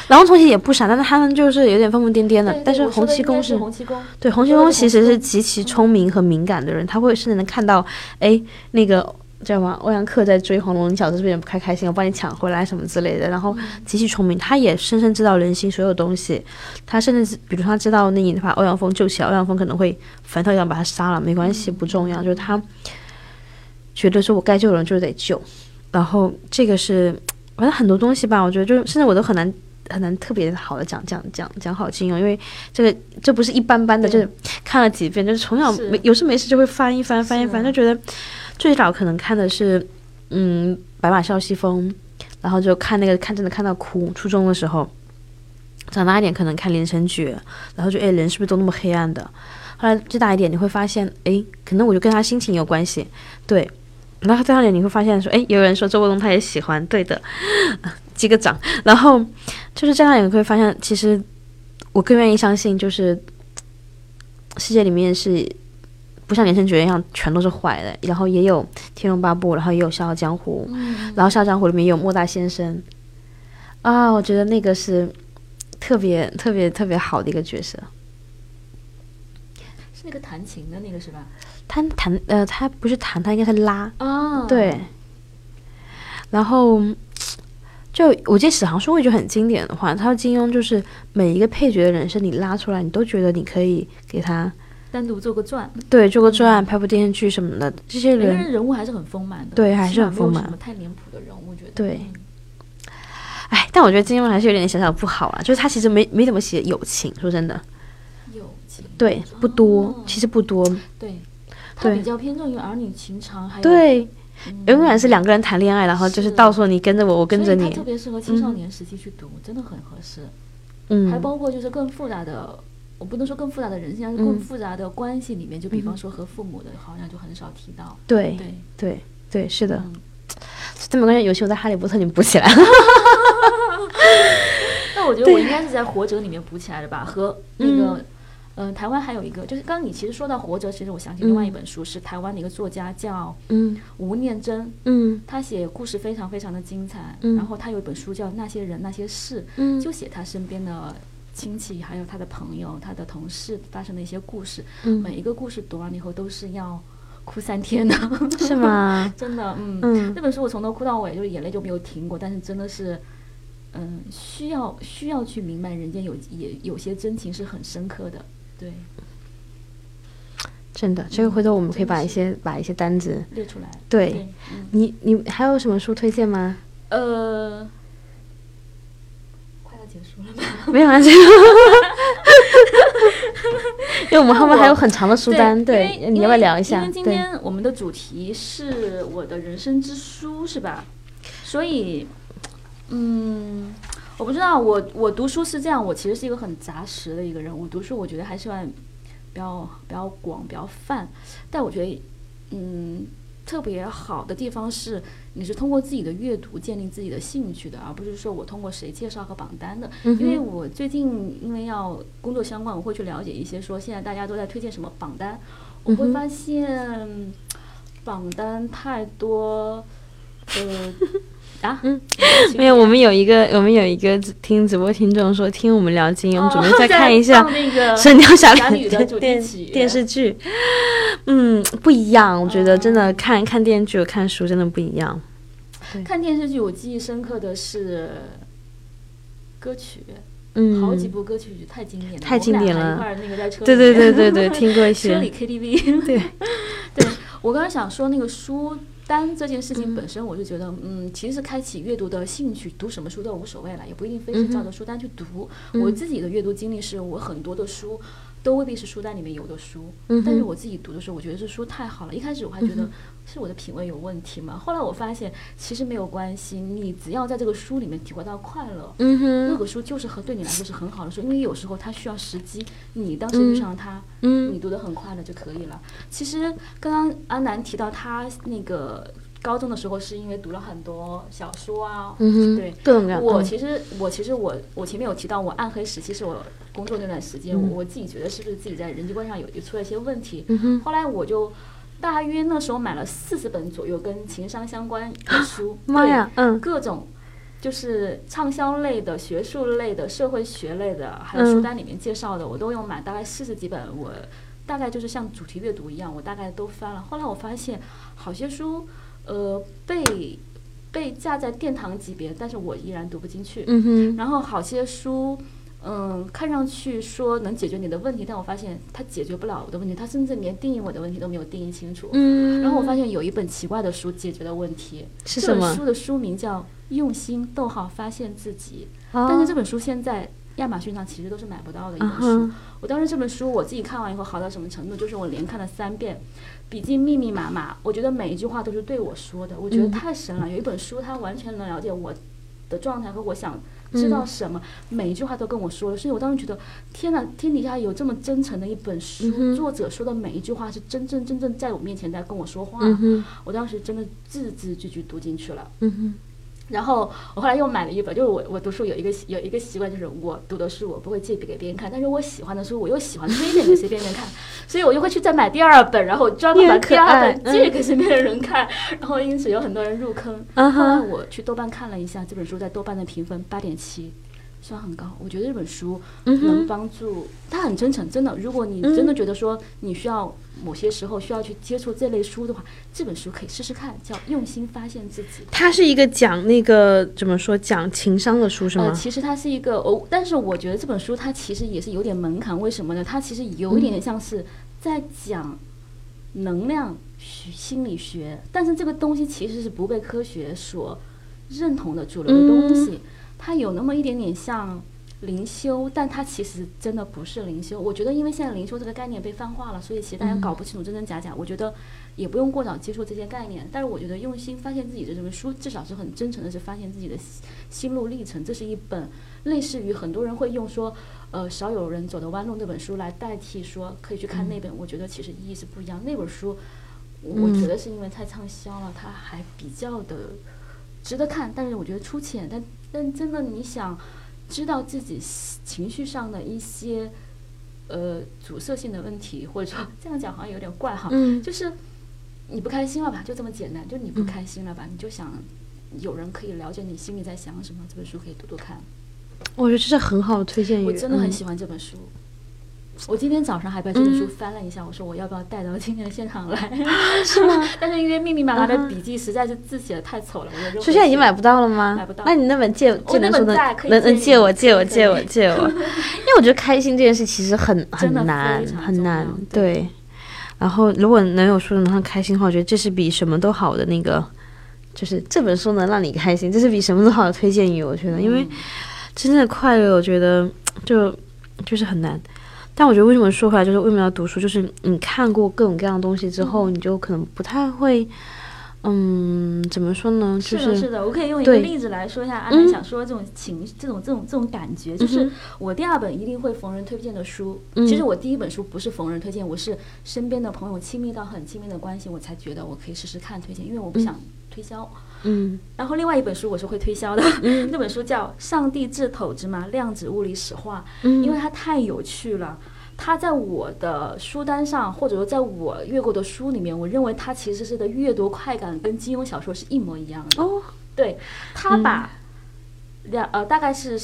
老顽童其实也不傻，但是他们就是有点疯疯癫癫的对，但是洪七公是洪七公，对，洪七公其实是极其聪明和敏感的人，他会甚至能看到，哎，那个叫什么欧阳克在追黄蓉，你小子是不是有点不开开心？我帮你抢回来什么之类的。然后极其聪明，他也深深知道人心所有东西。他甚至是，比如他知道那你把欧阳锋救起来，欧阳锋可能会反手一样把他杀了，没关系，不重要。就是他觉得说我该救的人就是得救。然后这个是，反正很多东西吧，我觉得就是甚至我都很难。很难特别好的讲讲讲讲好金庸，因为这个这不是一般般的，就是看了几遍，就是从小没有事没事就会翻一翻翻一翻，就觉得最早可能看的是嗯《白马啸西风》，然后就看那个看真的看到哭。初中的时候，长大一点可能看《连城诀》，然后就哎人是不是都那么黑暗的？后来再大一点你会发现，哎，可能我就跟他心情有关系，对。然后再大一点你会发现说，哎，有人说周伯通他也喜欢，对的，击个掌。然后就是这样，你会发现，其实我更愿意相信，就是世界里面是不像《连城诀》一样全都是坏的，然后也有《天龙八部》，然后也有《笑傲江湖》，然后《笑傲江湖》里面也有莫大先生啊，我觉得那个是特别特别特别好的一个角色。是那个弹琴的那个是吧？他弹呃，他不是弹，他应该是拉，啊，对。然后就我记得史航说过一句很经典的话，他说金庸就是每一个配角的人生你拉出来，你都觉得你可以给他单独做个传，对做个传、拍部电视剧什么的，这些人人人物还是很丰满的，对还是很丰满。什么太脸谱的人物，我觉得。对。嗯哎，但我觉得金庸还是有点小小不好啊，就是他其实没没怎么写友情，说真的，友情，对，不多，哦。其实不多，对，比较偏重于儿女情长，还有对，嗯。永远是两个人谈恋爱，然后就是是。到时候你跟着我，我跟着你，特别适合青少年时期去读，真的很合适。嗯。还嗯，包括就是更复杂的，我不能说更复杂的人性，但是嗯更复杂的关系里面，就比方说和父母的，好像就很少提到。对对，对对，是的，嗯。这么关系，有戏我在《哈利波特》里面补起来。了。那我觉得我应该是在《活着》里面补起来的吧，和那个。嗯、台湾还有一个，就是刚刚你其实说到《活着》，其实我想起另外一本书，是台湾的一个作家叫嗯吴念真，嗯他写故事非常非常的精彩。嗯然后他有一本书叫《那些人那些事》，嗯就写他身边的亲戚，还有他的朋友、他的同事发生的一些故事。嗯，每一个故事读完了以后都是要哭三天的，是吗？真的，嗯，嗯那本书我从头哭到尾，就是眼泪就没有停过。但是真的是，嗯，需要需要去明白人间有也有些真情是很深刻的，对，真的，这个回头我们可以把一些把一些单子，列出来。对嗯，你你还有什么书推荐吗？呃，快要结束了吧？没有啊，这个，因为我们后面还有很长的书单，对，你要不要聊一下因为？今对，天我们的主题是我的人生之书，是吧？所以，嗯，我不不知道，我我读书是这样，我其实是一个很杂食的一个人。我读书，我觉得还是要比较比较广，比较泛。但我觉得，嗯，特别好的地方是，你是通过自己的阅读建立自己的兴趣的，而不是说我通过谁介绍和榜单的。因为我最近因为要工作相关，我会去了解一些说现在大家都在推荐什么榜单，我会发现榜单太多，呃。啊，嗯，没有，我们有一个，我们有一个听直播听众说，听我们聊金庸，准备再看一下《神雕侠侣》的电电视剧。嗯，不一样，我觉得真的看看电视剧和看书真的不一样。看电视剧，我记忆深刻的是歌曲，嗯，好几部歌曲太经典了，太经典了。一块那个在车里，对对对对对，听过一些。车里 KTV，对，对我刚刚想说那个书。单这件事情本身，我就觉得，嗯，其实是开启阅读的兴趣，读什么书都无所谓了，也不一定非是照着书单去读。我自己的阅读经历是我很多的书都未必是书单里面有的书，但是我自己读的时候，我觉得这书太好了。一开始我还觉得是我的品味有问题嘛，后来我发现其实没有关系，你只要在这个书里面体会到快乐，那个书就是和对你来说是很好的书，因为有时候它需要时机，你当时遇上它，你读得很快乐就可以了。其实刚刚安南提到他那个。高中的时候是因为读了很多小说啊，对，我其实我其实我我前面有提到我暗黑时期是我工作那段时间，我我自己觉得是不是自己在人际关系上有有出了一些问题，后来我就大约那时候买了四十本左右跟情商相关的书，妈呀，嗯，各种就是畅销类的、学术类的、社会学类的，还有书单里面介绍的，我都有买，大概四十几本，我大概就是像主题阅读一样，我大概都翻了。后来我发现好些书。呃，被被架在殿堂级别，但是我依然读不进去。嗯哼。然后好些书，嗯，看上去说能解决你的问题，但我发现它解决不了我的问题，它甚至连定义我的问题都没有定义清楚。嗯。然后我发现有一本奇怪的书解决了问题，是什么？这本书的书名叫《用心逗号发现自己》，但是这本书现在亚马逊上其实都是买不到的一本书。我当时这本书我自己看完以后好到什么程度？就是我连看了三遍。笔记密密麻麻，我觉得每一句话都是对我说的，我觉得太神了。有一本书，它完全能了解我的状态和我想知道什么，每一句话都跟我说了。所以我当时觉得，天哪，天底下有这么真诚的一本书，作者说的每一句话是真正真正在我面前在跟我说话。我当时真的字字句句读进去了。然后我后来又买了一本，就是我我读书有一个有一个习惯，就是我读的书我不会借给别人看，但是我喜欢的书我又喜欢推荐给身边人看，所以我就会去再买第二本，然后专门把第二本借给身边的人看，然后因此有很多人入坑。后来我去豆瓣看了一下这本书在豆瓣的评分八点七。算很高，我觉得这本书能帮助他很真诚，真的。如果你真的觉得说你需要某些时候需要去接触这类书的话，这本书可以试试看，叫《用心发现自己》。它是一个讲那个怎么说讲情商的书是吗？呃，其实它是一个哦，但是我觉得这本书它其实也是有点门槛，为什么呢？它其实有一点点像是在讲能量学心理学，但是这个东西其实是不被科学所认同的主流的东西。它有那么一点点像灵修，但它其实真的不是灵修。我觉得，因为现在灵修这个概念被泛化了，所以其实大家搞不清楚真真假假。我觉得也不用过早接触这些概念。但是我觉得用心发现自己的这本书，至少是很真诚的，是发现自己的心路历程。这是一本类似于很多人会用说，呃，少有人走的弯路那本书来代替说可以去看那本。我觉得其实意义是不一样。那本书，我觉得是因为太畅销了，它还比较的值得看。但是我觉得粗浅，但。但真的，你想知道自己情绪上的一些呃阻塞性的问题，或者说这样讲好像有点怪哈，就是你不开心了吧？就这么简单，就你不开心了吧？你就想有人可以了解你心里在想什么，这本书可以读读看。我觉得这是很好的推荐语，我真的很喜欢这本书。我今天早上还把这本书翻了一下，我说我要不要带到今天的现场来？是吗？但是因为密密麻麻的笔记实在是字写的太丑了，我就书现在已经买不到了吗？买不到。那你那本借借能能能能借我借我借我借我？因为我觉得开心这件事其实很很难很难，对。然后如果能有书能让开心的话，我觉得这是比什么都好的那个，就是这本书能让你开心，这是比什么都好的推荐语。我觉得，因为真正的快乐，我觉得就就是很难。但我觉得为什么说回来就是为什么要读书？就是你看过各种各样的东西之后，你就可能不太会，嗯，怎么说呢？就是的，是的，我可以用一个例子来说一下阿南想说的这种情绪、这种、这种、这种感觉，就是我第二本一定会逢人推荐的书。嗯其实我第一本书不是逢人推荐，我是身边的朋友亲密到很亲密的关系，我才觉得我可以试试看推荐，因为我不想推销。嗯然后另外一本书我是会推销的，那本书叫《上帝掷骰子嘛量子物理史话》，嗯因为它太有趣了。它在我的书单上，或者说在我阅过的书里面，我认为它其实是的阅读快感跟金庸小说是一模一样的。哦，对，他把两、呃大概是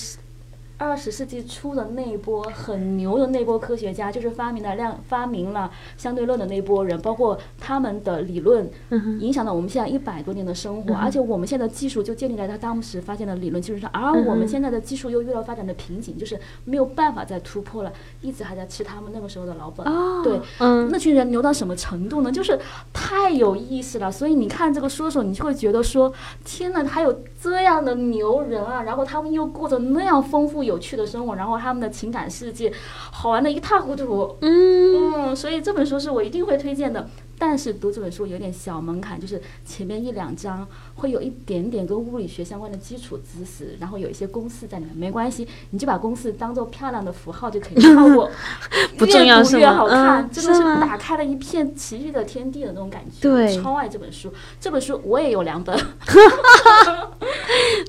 二十世纪初的那一波很牛的那波科学家，就是发明了量发明了相对论的那波人，包括他们的理论，影响了我们现在一百多年的生活，而且我们现在的技术就建立在他当时发现的理论基础上，而我们现在的技术又遇到发展的瓶颈，就是没有办法再突破了，一直还在吃他们那个时候的老本。哦对，嗯那群人牛到什么程度呢？就是太有意思了。所以你看这个书的时候，你就会觉得说，天呐，还有这样的牛人啊！然后他们又过着那样丰富有趣的生活，然后他们的情感世界好玩的一塌糊涂。嗯嗯，所以这本书是我一定会推荐的。但是读这本书有点小门槛，就是前面一两章会有一点点跟物理学相关的基础知识，然后有一些公式在里面，没关系，你就把公式当做漂亮的符号就可以跳过，不重要越读越好看，嗯真的是是吗打开了一片奇遇的天地的那种感觉。对。超爱这本书，这本书我也有两本，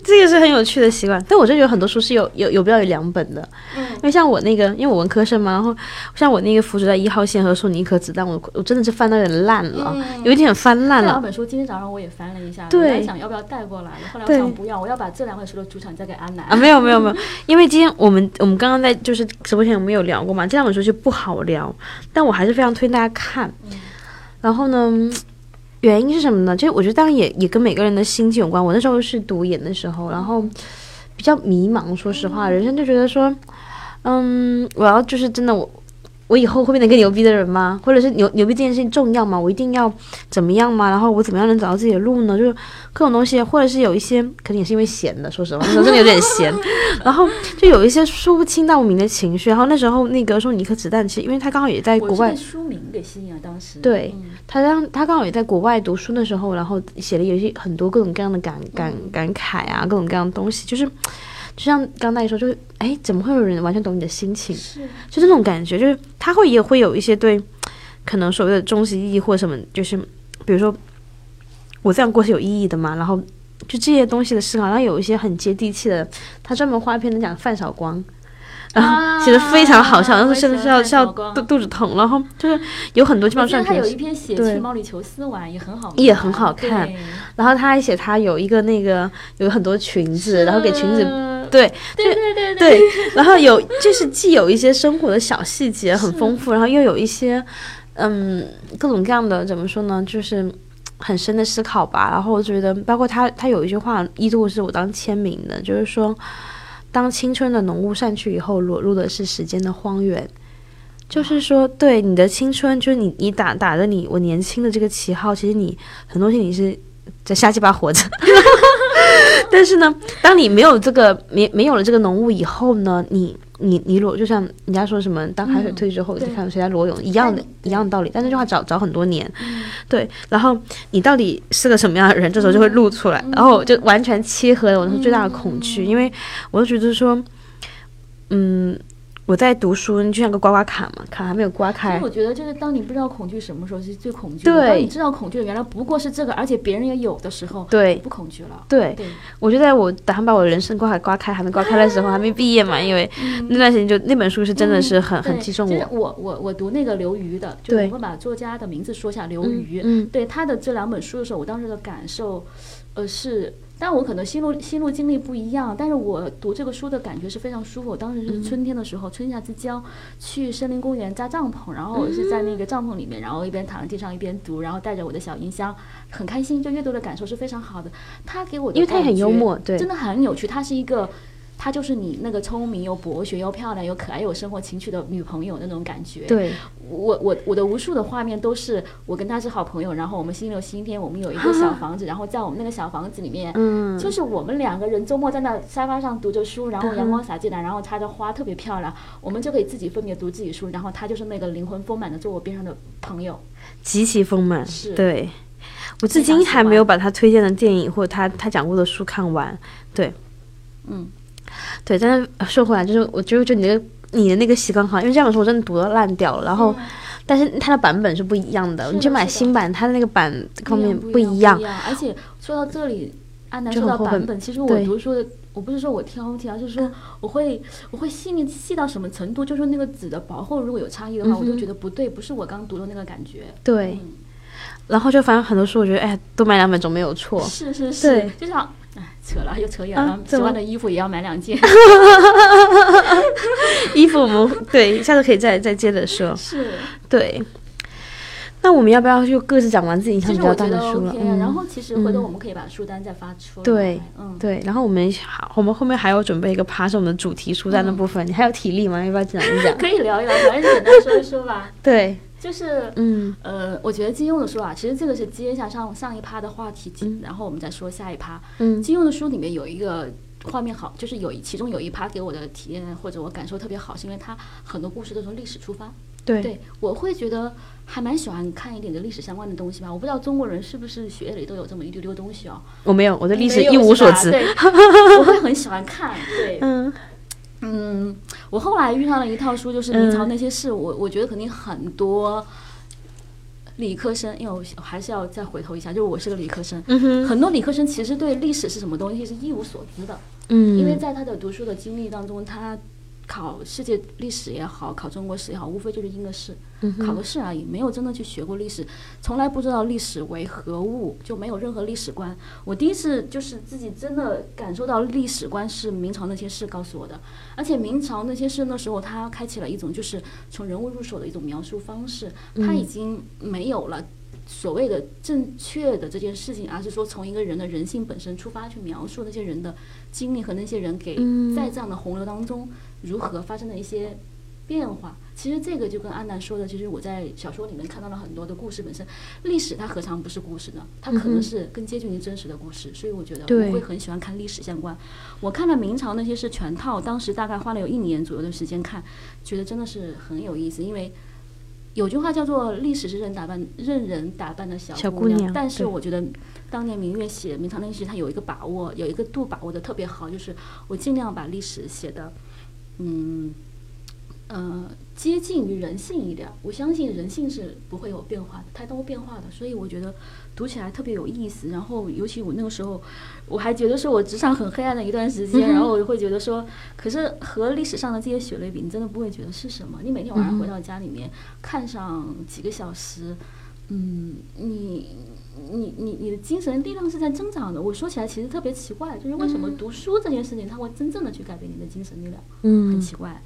这个是很有趣的习惯，但我真的觉得很多书是有有有必要有两本的，嗯。因为像我那个，因为我文科生嘛，然后像我那个《浮着在一号线》和《送你一颗子弹》，我我真的是翻到有点烂了，嗯有一点翻烂了。这两本书今天早上我也翻了一下，对我在想要不要带过来，后来我对想不要，我要把这两本书的主场交给阿南。啊，没有没有没有，因为今天我们我们刚刚在就是直播间我们有聊过嘛，这两本书就不好聊，但我还是非常推荐大家看。然后呢，原因是什么呢？就是我觉得当然也也跟每个人的心境有关。我那时候是读研的时候，然后比较迷茫，说实话，人生就觉得说，嗯，我要就是真的我。我以后会变成一个牛逼的人吗？或者是牛牛逼这件事情重要吗？我一定要怎么样吗？然后我怎么样能找到自己的路呢？就是各种东西，或者是有一些可能也是因为闲的，说实话，那时候真的有点闲，然后就有一些说不清道不明的情绪。然后那时候那个说你一颗子弹，其实因为他刚好也在国外书名给吸引了，当时对嗯他让他刚好也在国外读书的时候，然后写了有一些很多各种各样的感感感慨啊，各种各样的东西，就是就像刚才说，就是哎，怎么会有人完全懂你的心情？是。就这种感觉，就是他会也会有一些对可能所谓的终极意义或什么，就是比如说我这样过是有意义的嘛，然后就这些东西的思考，然后有一些很接地气的，他专门画一篇能讲范晓光。然 后写的非常好笑，然后啊我也真的是要是要喜欢范晓光。肚肚子疼，然后就是有很多基我记得他有一篇写对去毛里求斯玩也很好看，也很好看。然后他还写他有一个那个有很多裙子，然后给裙子嗯对对对对对，然后有就是既有一些生活的小细节很丰富，然后又有一些嗯各种各样的怎么说呢，就是很深的思考吧。然后我觉得，包括他他有一句话一度是我当签名的，就是说，当青春的浓雾散去以后，裸露的是时间的荒原。就是说，对你的青春，就是你你打打着你我年轻的这个旗号，其实你很多东西你是在瞎鸡巴活着。但是呢，当你没有这个没没有了这个浓雾以后呢，你你你裸就像人家说什么，当海水退去之后，对再看谁在裸泳一样的哎一样的道理。但这句话找找很多年，嗯。对。然后你到底是个什么样的人，这时候就会露出来，然后就完全切合了我那时候最大的恐惧，因为我就觉得说，嗯，我在读书，你就像个刮刮卡嘛，卡还没有刮所开以，我觉得，就是当你不知道恐惧什么时候是最恐惧的，对当你知道恐惧原来不过是这个，而且别人也有的时候，对你不恐惧了。对。对，我就在我打算把我的人生刮卡刮开，还没刮开的时候，还没毕业嘛，因为那段时间就那本书是真的是很、很击中就是我。我我我读那个刘瑜的，就我会把作家的名字说一下，刘嗯瑜。嗯对他的这两本书的时候，我当时的感受，呃是。但我可能心路心路经历不一样，但是我读这个书的感觉是非常舒服。我当时是春天的时候，春夏之交，去森林公园扎帐篷，然后我是在那个帐篷里面，然后一边躺在地上一边读，然后带着我的小音箱，很开心。就阅读的感受是非常好的。他给我的因为他也很幽默对真的很有趣。他是一个，他就是你那个聪明又博学又漂亮又可爱又有生活情趣的女朋友那种感觉。对，我我我的无数的画面都是我跟她是好朋友，然后我们星期六星期天我们有一个小房子，然后在我们那个小房子里面，嗯，就是我们两个人周末在那沙发上读着书，然后阳光洒进来，然后插着花特别漂亮，我们就可以自己分别读自己书，然后她就是那个灵魂丰满的坐我边上的朋友。极其丰满，是对，我至今还没有把他推荐的电影或者他他讲过的书看完。对，嗯，对。但是说回来，就是我觉得就你的你的那个习惯好，因为这本书我真的读的烂掉了。然后，但是它的版本是不一样的，你去买新版，它的那个版方面不一样。而且说到这里，安南说到版本，其实我读书的。我不是说我挑剔，而是说我会我会细腻细到什么程度？就说那个纸的薄厚如果有差异的话，我就觉得不对，不是我刚读的那个感觉。对，然后就反正很多书，我觉得哎，多买两本总没有错。是是是，就像哎，扯了又扯远了。喜欢的衣服也要买两件。衣服我们对，下次可以再再接着说。是，对。那我们要不要就各自讲完自己印象比较大的书了？嗯，然后其实回头我们可以把书单再发出来。对，嗯，对。然后我们好，我们后面还要准备一个趴，是我们的主题书单的部分。你还有体力吗？要不要讲一讲？可以聊一聊，反正简单说一说吧。对，就是嗯呃，我觉得金庸的书啊，其实这个是接一下上上一趴的话题，然后我们再说下一趴。嗯，金庸的书里面有一个画面好，就是有其中有一趴给我的体验或者我感受特别好，是因为它很多故事都从历史出发。对，我会觉得还蛮喜欢看一点的历史相关的东西吧。我不知道中国人是不是血液里都有这么一丢丢东西哦。我没有，我对历史一无所知。我会很喜欢看。对，嗯嗯，我后来遇上了一套书，就是明朝那些事。我我觉得肯定很多理科生，因为我还是要再回头一下，就是我是个理科生。嗯很多理科生其实对历史是什么东西是一无所知的。嗯。因为在他的读书的经历当中，他。考世界历史也好，考中国史也好，无非就是应个试，考个试而已，没有真的去学过历史，从来不知道历史为何物，就没有任何历史观。我第一次就是自己真的感受到历史观是明朝那些事告诉我的，而且明朝那些事那时候他开启了一种就是从人物入手的一种描述方式，他已经没有了所谓的正确的这件事情，而是说从一个人的人性本身出发去描述那些人的经历和那些人给在这样的洪流当中。如何发生的一些变化？其实这个就跟安南说的，其实我在小说里面看到了很多的故事本身。历史它何尝不是故事呢？它可能是更接近于真实的故事。所以我觉得我会很喜欢看历史相关。我看了明朝那些是全套，当时大概花了有一年左右的时间看，觉得真的是很有意思。因为有句话叫做“历史是人打扮任人打扮的小姑娘”，但是我觉得当年明月写明朝那些，他有一个把握，有一个度把握的特别好，就是我尽量把历史写的。嗯，呃，接近于人性一点。我相信人性是不会有变化的，太多变化的，所以我觉得读起来特别有意思。然后，尤其我那个时候，我还觉得是我职场很黑暗的一段时间，然后我就会觉得说，可是和历史上的这些血泪比，你真的不会觉得是什么。你每天晚上回到家里面，看上几个小时，嗯，你。你你你的精神力量是在增长的。我说起来其实特别奇怪，就是为什么读书这件事情，它会真正的去改变你的精神力量？嗯，很奇怪。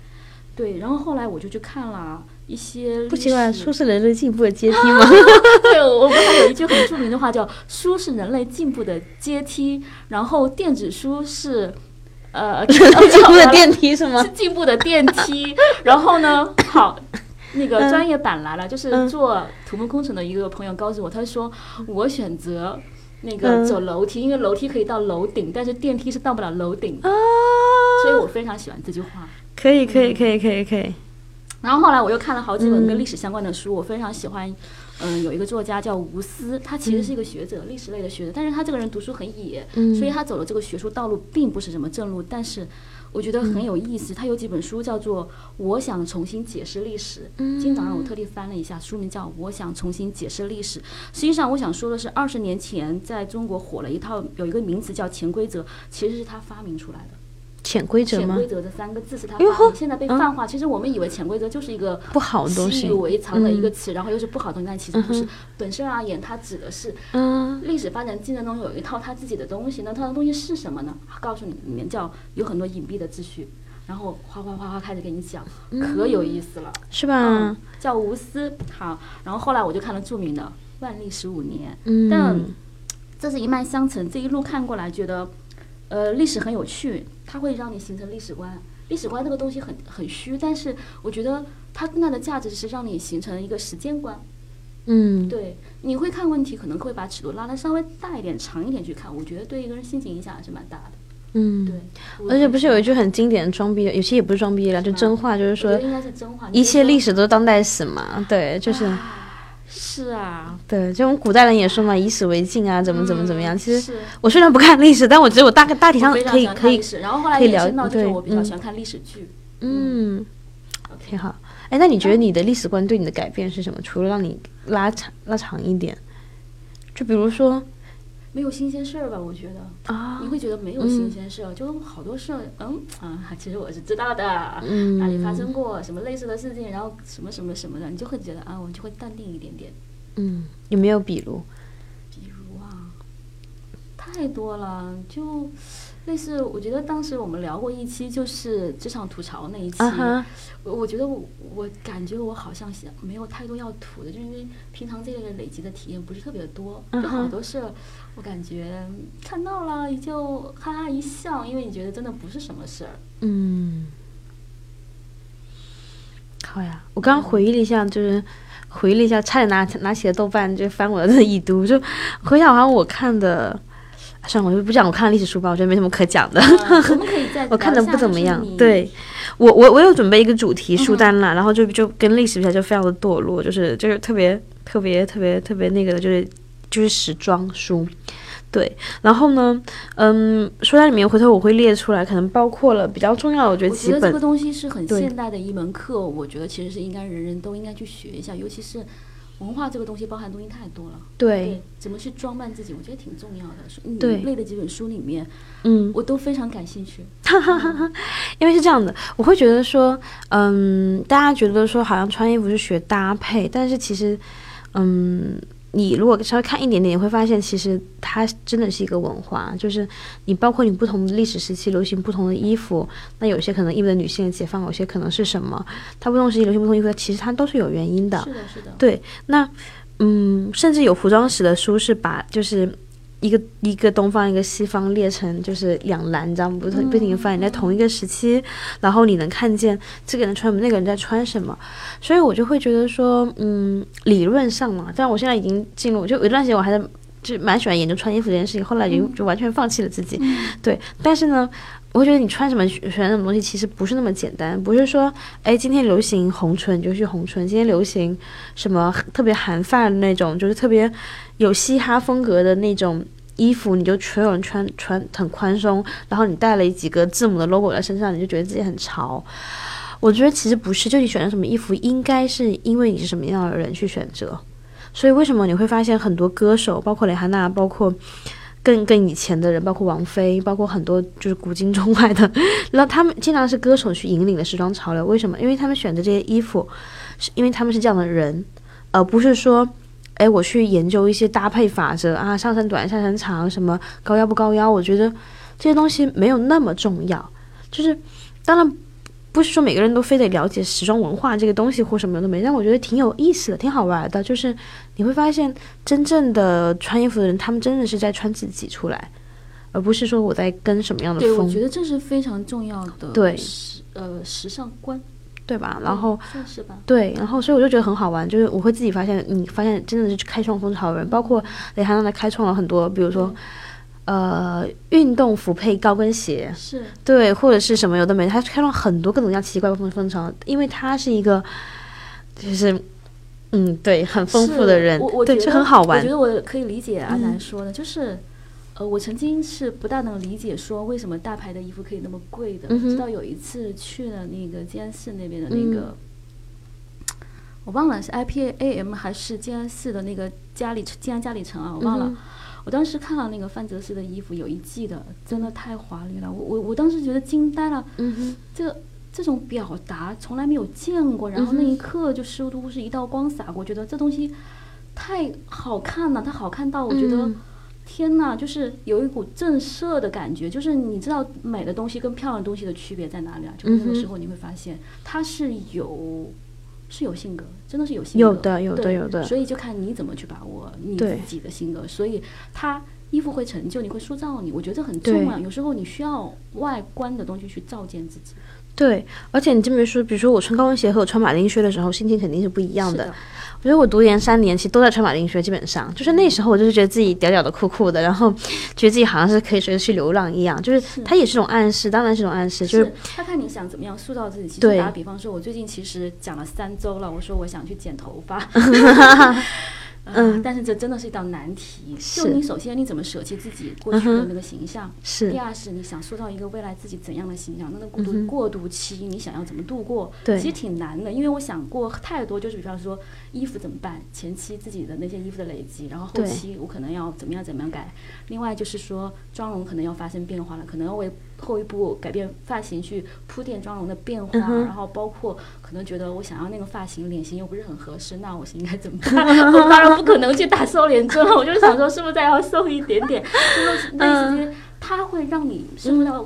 对，然后后来我就去看了一些。不奇怪，书是人类进步的阶梯吗？对，我们还有一句很著名的话叫“书是人类进步的阶梯”，然后电子书是呃 进步的电梯是吗？是进步的电梯。然后呢，好。那个专业版来了，就是做土木工程的一个朋友告诉我，他说我选择那个走楼梯，因为楼梯可以到楼顶，但是电梯是到不了楼顶，所以我非常喜欢这句话。可以，可以，可以，可以，可以。然后后来我又看了好几本跟历史相关的书，我非常喜欢。嗯，有一个作家叫吴思，他其实是一个学者，历史类的学者，但是他这个人读书很野，所以他走的这个学术道路并不是什么正路，但是。我觉得很有意思，他有几本书叫做《我想重新解释历史》。今早上我特地翻了一下，书名叫《我想重新解释历史》。实际上，我想说的是，二十年前在中国火了一套，有一个名词叫潜规则，其实是他发明出来的。潜规则吗？潜规则这三个字是他现在被泛化。其实我们以为潜规则就是一个不好的东西，习以为常的一个词，然后又是不好的东西，但其实不是。本身而言，它指的是历史发展进程中有一套它自己的东西。那它的东西是什么呢？告诉你，里面叫有很多隐蔽的秩序。然后哗哗哗哗开始给你讲，可有意思了，是吧？叫无私。好，然后后来我就看了著名的《万历十五年》，但这是一脉相承，这一路看过来觉得。呃，历史很有趣，它会让你形成历史观。历史观这个东西很很虚，但是我觉得它更大的价值是让你形成一个时间观。嗯，对，你会看问题，可能会把尺度拉得稍微大一点、长一点去看。我觉得对一个人心情影响还是蛮大的。嗯，对。而且不是有一句很经典的装逼，有些也不是装逼了，就真话，就是说，应该是真话。一切历史都是当代史嘛。对，就是。是啊，对，就我们古代人也说嘛，以史为镜啊，怎么怎么怎么样。其实我虽然不看历史，但我觉得我大概大体上可以可以，然后后来可以了延伸到就我比较嗯喜欢看历史剧。嗯，挺好。哎，那你觉得你的历史观对你的改变是什么？除了让你拉长拉长一点，就比如说没有新鲜事儿吧？我觉得啊你，会觉得没有新鲜事儿，就好多事儿，嗯啊，其实我是知道的，嗯哪里发生过什么类似的事情，然后什么什么什么的，你就会觉得啊，我就会淡定一点点。嗯，有没有比如？比如啊，太多了，就类似，我觉得当时我们聊过一期，就是职场吐槽那一期。啊，我我觉得我我感觉我好像想没有太多要吐的，就因为平常这个累积的体验不是特别多，嗯有好多事儿我感觉看到了也就哈哈一笑，因为你觉得真的不是什么事儿。嗯，好呀。我刚刚回忆了一下，就是回忆了一下，差点拿拿起了豆瓣就翻我的已读，就回想好像我看的，算了，我就不讲我看的历史书吧，我觉得没什么可讲的。呃我们可以再 我看的不怎么样对我，我我有准备一个主题书单啦，然后就就跟历史比起来就非常的堕落，就是就是特别特别特别特别那个的，就是就是时装书。对，然后呢，嗯，书单里面回头我会列出来，可能包括了比较重要的，我觉得几本我觉得这个东西是很现代的一门课，我觉得其实是应该人人都应该去学一下，尤其是文化这个东西包含东西太多了。对，怎么去装扮自己，我觉得挺重要的。你对类的几本书里面，嗯，我都非常感兴趣。因为是这样的，我会觉得说，嗯，大家觉得说好像穿衣服是学搭配，但是其实，嗯，你如果稍微看一点点，你会发现其实它真的是一个文化，就是你包括你不同的历史时期流行不同的衣服，那有些可能意味着女性的解放，有些可能是什么，它不同时期流行不同衣服，其实它都是有原因的。是的，是的。对，那嗯，甚至有服装史的书是把就是一个一个东方一个西方列成就是两栏，你知道吗？不是不停的翻，你在同一个时期，然后你能看见这个人穿什么，那个人在穿什么，所以我就会觉得说，嗯，理论上嘛，但我现在已经进入，就有一段时间我还在就蛮喜欢研究穿衣服这件事情，后来就就完全放弃了自己，对，但是呢。我会觉得你穿什么选什么东西其实不是那么简单，不是说，哎，今天流行红唇你就去红唇，今天流行什么特别韩范的那种，就是特别有嘻哈风格的那种衣服，你就全有人穿穿很宽松，然后你带了几个字母的 logo 在身上，你就觉得自己很潮。我觉得其实不是，就你选择什么衣服，应该是因为你是什么样的人去选择。所以为什么你会发现很多歌手，包括蕾哈娜，包括更更以前的人，包括王菲，包括很多就是古今中外的，那他们经常是歌手去引领的时装潮流。为什么？因为他们选择这些衣服，是因为他们是这样的人，而不是说，哎，我去研究一些搭配法则啊，上身短、下身长，什么高腰不高腰。我觉得这些东西没有那么重要。就是当然不是说每个人都非得了解时装文化这个东西或什么都没，但我觉得挺有意思的，挺好玩的。就是你会发现，真正的穿衣服的人，他们真的是在穿自己出来，而不是说我在跟什么样的对，我，觉得这是非常重要的对时呃时尚观，对吧？然后。算是吧。对，然后所以我就觉得很好玩，就是我会自己发现，你发现真的是去开创风潮的人，包括蕾哈娜开创了很多，比如说，呃，运动服配高跟鞋，是，对，或者是什么有的没的，他开创很多各种各样奇奇怪怪风风潮，因为他是一个，就是，嗯，对，很丰富的人，对，就很好玩。我觉。得我可以理解阿嗯。南说的，就是。呃，我曾经是不大能理解说为什么大牌的衣服可以那么贵的，直到有一次去了那个静安寺那边的那嗯。个，我忘了是 IPAM 还是静安寺的那个嘉里静安嘉里城啊，我忘了。我当时看了那个范泽斯的衣服，有一季的，真的太华丽了，我我我当时觉得惊呆了，这这种表达从来没有见过，然后那一刻就似乎是一道光洒过，觉得这东西太好看了，它好看到我觉得、嗯天呐，就是有一股震慑的感觉，就是你知道美的东西跟漂亮的东西的区别在哪里啊？就是那个时候你会发现它是有。是有性格，真的是有性格，有的有的有的所以就看你怎么去把握你自己的性格。所以他衣服会成就你，会塑造你，我觉得这很重要。有时候你需要外观的东西去照见自己。对，而且你这么说，比如说我穿高跟鞋和我穿马丁靴的时候，心情肯定是不一样的。我觉得我读研三年，其实都在穿马丁靴，基本上就是那时候我就是觉得自己屌屌的、酷酷的，然后觉得自己好像是可以随时去流浪一样。就是它也是种暗示，当然是种暗示。就是他看你想怎么样塑造自己。其实打个比方说，我最近其实讲了三周了，我说我想去剪头发。嗯，但是这真的是一道难题。就你首先你怎么舍弃自己过去的那个形象？是。第二是你想塑造一个未来自己怎样的形象？那个过渡过渡期你想要怎么度过？对，其实挺难的。因为我想过太多，就是比方说衣服怎么办？前期自己的那些衣服的累积，然后后期我可能要怎么样怎么样改。另外就是说妆容可能要发生变化了，可能要为。后一步改变发型去铺垫妆容的变化，然后包括可能觉得我想要那个发型，脸型又不是很合适，那我是应该怎么办？我当然不可能去打瘦脸针了，我就想说是不是再要瘦一点点？就是类似于它会让你生活到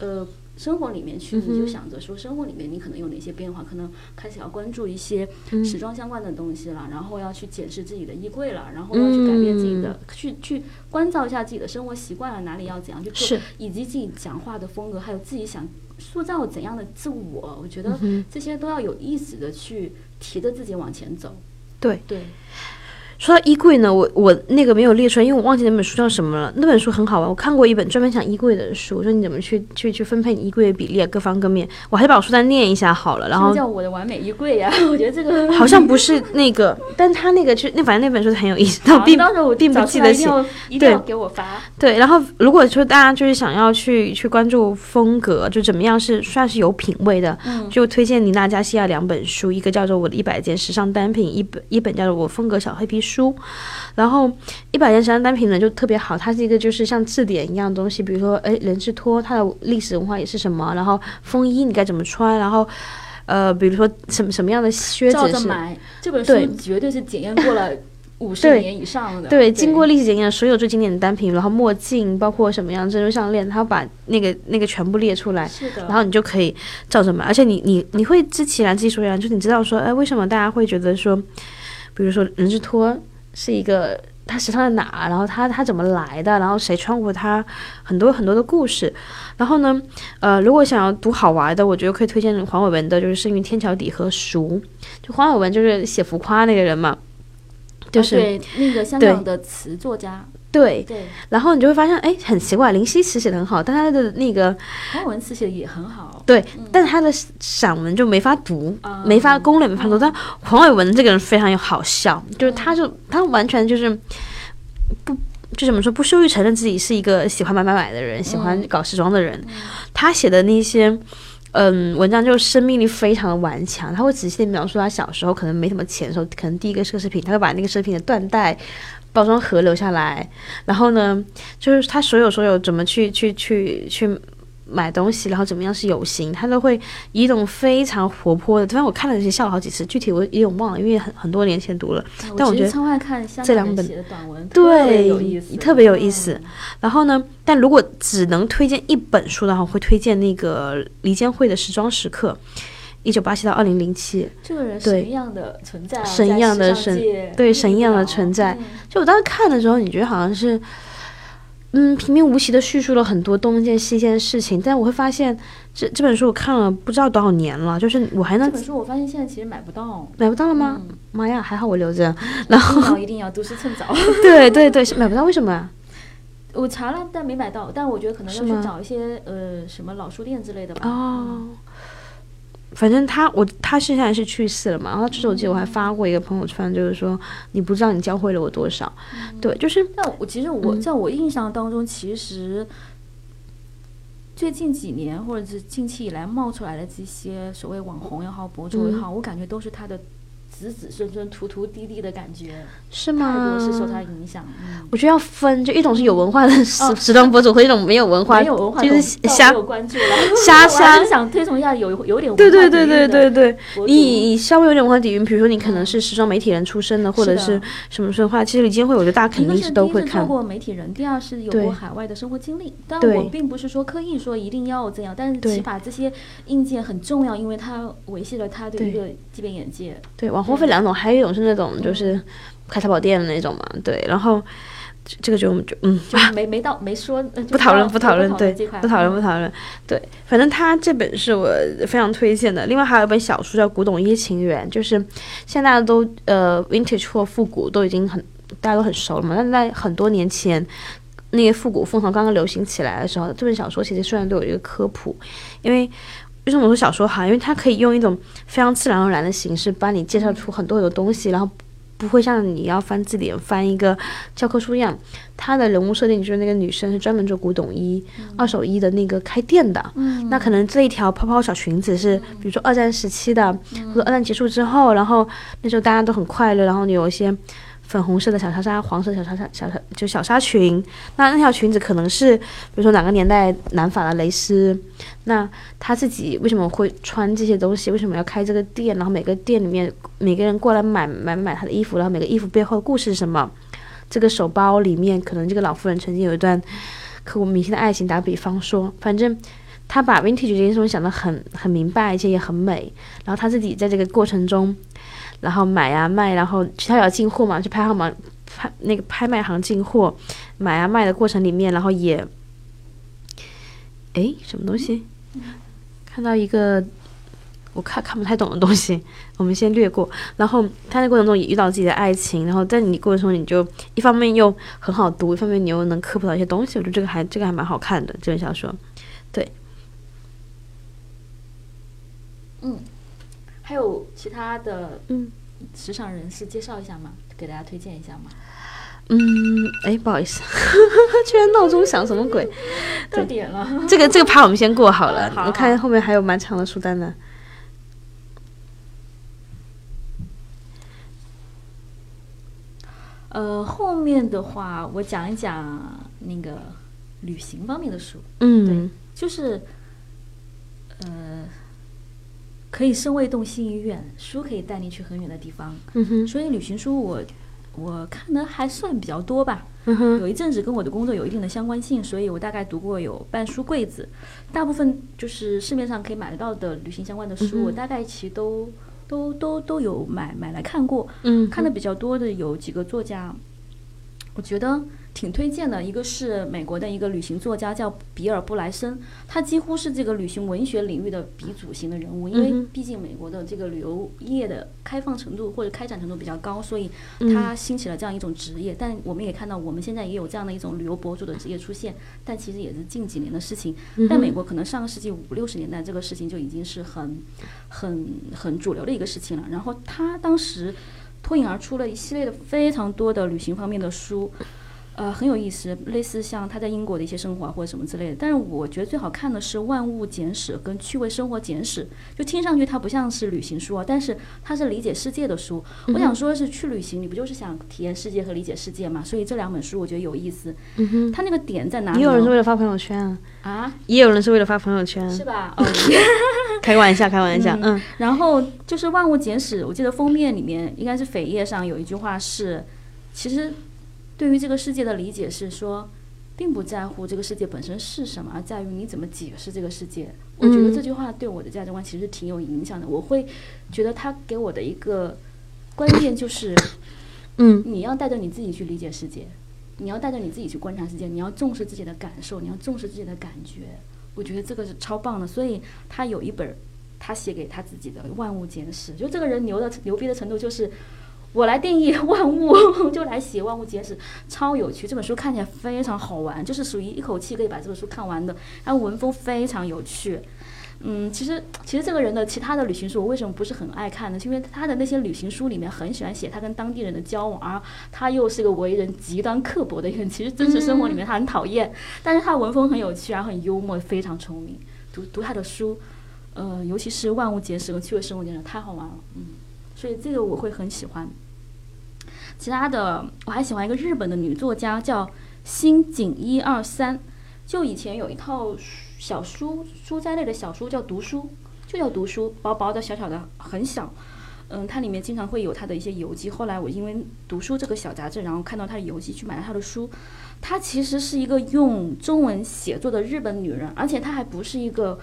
呃。生活里面去，你就想着说，生活里面你可能有哪些变化？可能开始要关注一些时装相关的东西了，然后要去检视自己的衣柜了，然后要去改变自己的，去去关照一下自己的生活习惯了，哪里要怎样去做，以及自己讲话的风格，还有自己想塑造怎样的自我，我觉得这些都要有意识的去提着自己往前走。对对。说到衣柜呢，我我那个没有列出来，因为我忘记那本书叫什么了。那本书很好玩，我看过一本专门讲衣柜的书，说你怎么去去去分配你衣柜的比例，各方各面。我还是把我书单念一下好了。然后叫我的完美衣柜呀，我觉得这个 好像不是那个，但他那个就那反正那本书很有意思。我并我并不记得写，对，给我发。对，然后如果说大家就是想要去去关注风格，就怎么样是算是有品味的，就推荐妮娜加西亚两本书，一个叫做《我的一百件时尚单品》，一本一本叫做《我风格小黑皮书》。然后一百件时尚单品呢就特别好，它是一个就是像字典一样的东西，比如说哎人字拖它的历史文化也是什么，然后风衣你该怎么穿，然后呃比如说什么什么样的靴子是买这本书绝对是检验过了 五十年以上的，对，经过历史检验所有最经典的单品，然后墨镜包括什么样珍珠项链，它把那个那个全部列出来，是的，然后你就可以照着买，而且你你你会知其然知其所以然，就你知道说哎为什么大家会觉得说，比如说人字拖。是一个它时尚在哪，然后它它怎么来的，然后谁穿过它，很多很多的故事。然后呢，呃，如果想要读好玩的，我觉得可以推荐黄伟文的，就是《生于天桥底》和《熟》。就黄伟文就是写浮夸那个人嘛，就是对那个香港的词作家。对对，然后你就会发现，哎，很奇怪，林夕词写的很好，但他的那个黄文词写的也很好，对，但是他的散文就没法读，没法攻略，没法读。但黄伟文这个人非常有好笑，就是他就他完全就是不就怎么说，不羞于承认自己是一个喜欢买买买的人，喜欢搞时装的人。他写的那些嗯文章，就生命力非常的顽强。他会仔细的描述他小时候可能没什么钱的时候，可能第一个奢侈品，他会把那个奢侈品的缎带。包装盒留下来，然后呢，就是他所有所有怎么去去去去买东西，然后怎么样是有型，他都会以一种非常活泼的。反正我看了这些笑了好几次，具体我有点忘了，因为很很多年前读了。但我觉得这两本短文，对，特别有意思。然后呢，但如果只能推荐一本书的话，我会推荐那个黎坚惠的《时装时刻》。一九八七到二零零七，这个人神一样的存在，神一样的神，对神一样的存在。就我当时看的时候，你觉得好像是，嗯，平平无奇的叙述了很多东一件、西一件事情。但我会发现，这这本书我看了不知道多少年了，就是我还能。这本书我发现现在其实买不到，买不到了吗？妈呀，还好我留着。然后一定要都是趁早。对对对，买不到，为什么？我查了，但没买到。但我觉得可能要去找一些呃什么老书店之类的吧。哦。反正他我他现在是去世了嘛，然后这是我记得我还发过一个朋友圈，就是说你不知道你教会了我多少，对，就是。在我其实我在我印象当中，其实最近几年或者是近期以来冒出来的这些所谓网红也好，博主也好，我感觉都是他的。子子孙孙、徒徒弟弟的感觉是吗？是受他影响。我觉得要分，就一种是有文化的时时装博主，和一种没有文化，没有文化就是瞎关注了。瞎瞎想推崇一下有有点对对对对对对。你你稍微有点文化底蕴，比如说你可能是时装媒体人出身的，或者是什么的话，其实李金慧，我觉得大家肯定是都会看。过媒体人，第二是有过海外的生活经历。但我并不是说刻意说一定要这样，但是起码这些硬件很重要，因为它维系了他的一个基本眼界。对，网红分两种，还有一种。是那种就是开淘宝店的那种嘛，对，然后这个就就嗯，就没没到没说，不讨论不讨论，对，不讨论嗯不讨论，对，反正他这本是我非常推荐的。另外还有一本小说叫《古董一情缘》，就是现在大家都呃 vintage 或复古都已经很大家都很熟了嘛，但是在很多年前。那个复古风潮刚刚流行起来的时候，这本小说其实虽然都有一个科普，因为为什么我说小说好？因为它可以用一种非常自然而然的形式，帮你介绍出很多很多东西，然后不会像你要翻字典翻一个教科书一样。它的人物设定就是那个女生是专门做古董衣、二手衣的那个开店的，那可能这一条泡泡小裙子是，比如说二战时期的，或者二战结束之后，然后那时候大家都很快乐，然后你有一些粉红色的小纱纱、黄色小纱纱、小纱就小纱裙。那那条裙子可能是，比如说哪个年代南法的蕾丝。那他自己为什么会穿这些东西？为什么要开这个店？然后每个店里面每个人过来买买买他的衣服，然后每个衣服背后的故事是什么？这个手包里面，可能这个老妇人曾经有一段刻骨铭心的爱情。打比方说，反正他把 vintage 这件事情想得很很明白，而且也很美。然后他自己在这个过程中，然后买啊卖，然后其他要进货嘛，去拍号码拍那个拍卖行进货，买啊卖的过程里面，然后也，诶，什么东西？看到一个我看看不太懂的东西，我们先略过。然后他在过程中也遇到自己的爱情，然后在你过程中你就一方面又很好读，一方面你又能科普到一些东西，我觉得这个还这个还蛮好看的这本小说。对，嗯还有其他的嗯时尚人士介绍一下吗？给大家推荐一下吗？嗯，哎，不好意思，居然闹钟响，什么鬼？到点了，这个这个趴我们先过好了，好我看后面还有蛮长的书单呢。呃，后面的话我讲一讲那个旅行方面的书，嗯对就是呃，可以身未动心已远，书可以带你去很远的地方。嗯哼所以旅行书我我看的还算比较多吧。嗯哼有一阵子跟我的工作有一定的相关性，所以我大概读过有半书柜子，大部分就是市面上可以买得到的旅行相关的书，嗯我大概其实都都都都有买买来看过。嗯看的比较多的有几个作家，我觉得挺推荐的。一个是美国的一个旅行作家叫比尔布莱森，他几乎是这个旅行文学领域的鼻祖型的人物，因为毕竟美国的这个旅游业的开放程度或者开展程度比较高，所以嗯他兴起了这样一种职业。但我们也看到，我们现在也有这样的一种旅游博主的职业出现，但其实也是近几年的事情。嗯在美国，可能上个世纪五六十年代，这个事情就已经是很、很、很主流的一个事情了。然后他当时脱颖而出了一系列的非常多的旅行方面的书，呃，很有意思，类似像他在英国的一些生活啊或者什么之类的。但是我觉得最好看的是《万物简史》跟《趣味生活简史》，就听上去它不像是旅行书啊，但是它是理解世界的书。我想说的是，去旅行你不就是想体验世界和理解世界嘛？所以这两本书我觉得有意思。嗯哼，它那个点在哪里也有人是？为了发朋友圈啊，啊，也有人是为了发朋友圈，是吧？哦。开个玩笑，开玩笑，嗯然后就是《万物简史》，我记得封面里面应该是扉页上有一句话是，其实对于这个世界的理解是说，并不在乎这个世界本身是什么，而在于你怎么解释这个世界。我觉得嗯这句话对我的价值观其实挺有影响的。我会觉得他给我的一个关键就是，嗯你要带着你自己去理解世界，你要带着你自己去观察世界，你要重视自己的感受，你要重视自己的感觉。我觉得这个是超棒的，所以他有一本他写给他自己的《万物简史》，就这个人牛的牛逼的程度就是。我来定义万物，就来写《万物简史》，超有趣。这本书看起来非常好玩，就是属于一口气可以把这本书看完的。然后文风非常有趣。嗯，其实其实这个人的其他的旅行书，我为什么不是很爱看呢？是因为他的那些旅行书里面很喜欢写他跟当地人的交往，而他又是个为人极端刻薄的人。其实真实生活里面他很讨厌，但是他文风很有趣，然后很幽默，非常聪明。读读他的书，呃，尤其是《万物简史》和《趣味生活简史》，太好玩了，嗯，所以这个我会很喜欢。其他的我还喜欢一个日本的女作家叫新井一二三，就以前有一套小书书斋类的小书叫读书，就叫读书，薄薄的小小的很小。嗯，它里面经常会有他的一些游记。后来我因为读书这个小杂志，然后看到他的游记，去买了他的书。她其实是一个用中文写作的日本女人，而且她还不是一个，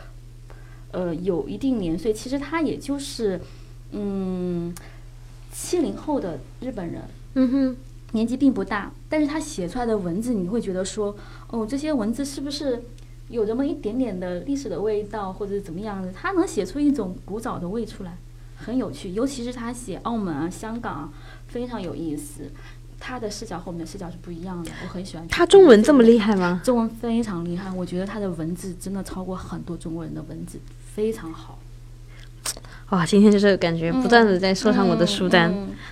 呃，有一定年岁。其实她也就是，嗯，七零后的日本人。嗯哼，年纪并不大，但是他写出来的文字，你会觉得说，哦，这些文字是不是有这么一点点的历史的味道，或者怎么样的？他能写出一种古早的味出来，很有趣。尤其是他写澳门啊、香港啊，非常有意思。他的视角和我们的视角是不一样的，我很喜欢。他中文这么厉害吗？中文非常厉害，我觉得他的文字真的超过很多中国人的文字，非常好。哇，今天就是感觉不断的在收藏我的书单。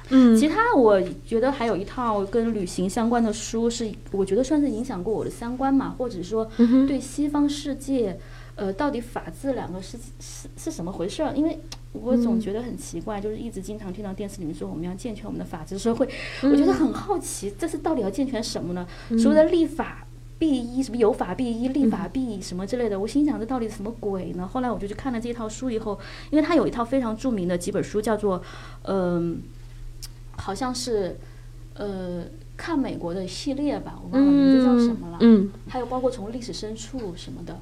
嗯，其他我觉得还有一套跟旅行相关的书，是我觉得算是影响过我的三观嘛，或者说对西方世界，呃，到底法治两个是是是什么回事儿？因为我总觉得很奇怪，就是一直经常听到电视里面说我们要健全我们的法治社会，我觉得很好奇，这是到底要健全什么呢？所谓的立法。必一什么有法必依，立法必什么之类的，我心想这到底什么鬼呢？后来我就去看了这套书以后，因为他有一套非常著名的几本书，叫做嗯，好像是呃看美国的系列吧，我忘了名字叫什么了。嗯，还有包括从历史深处什么的，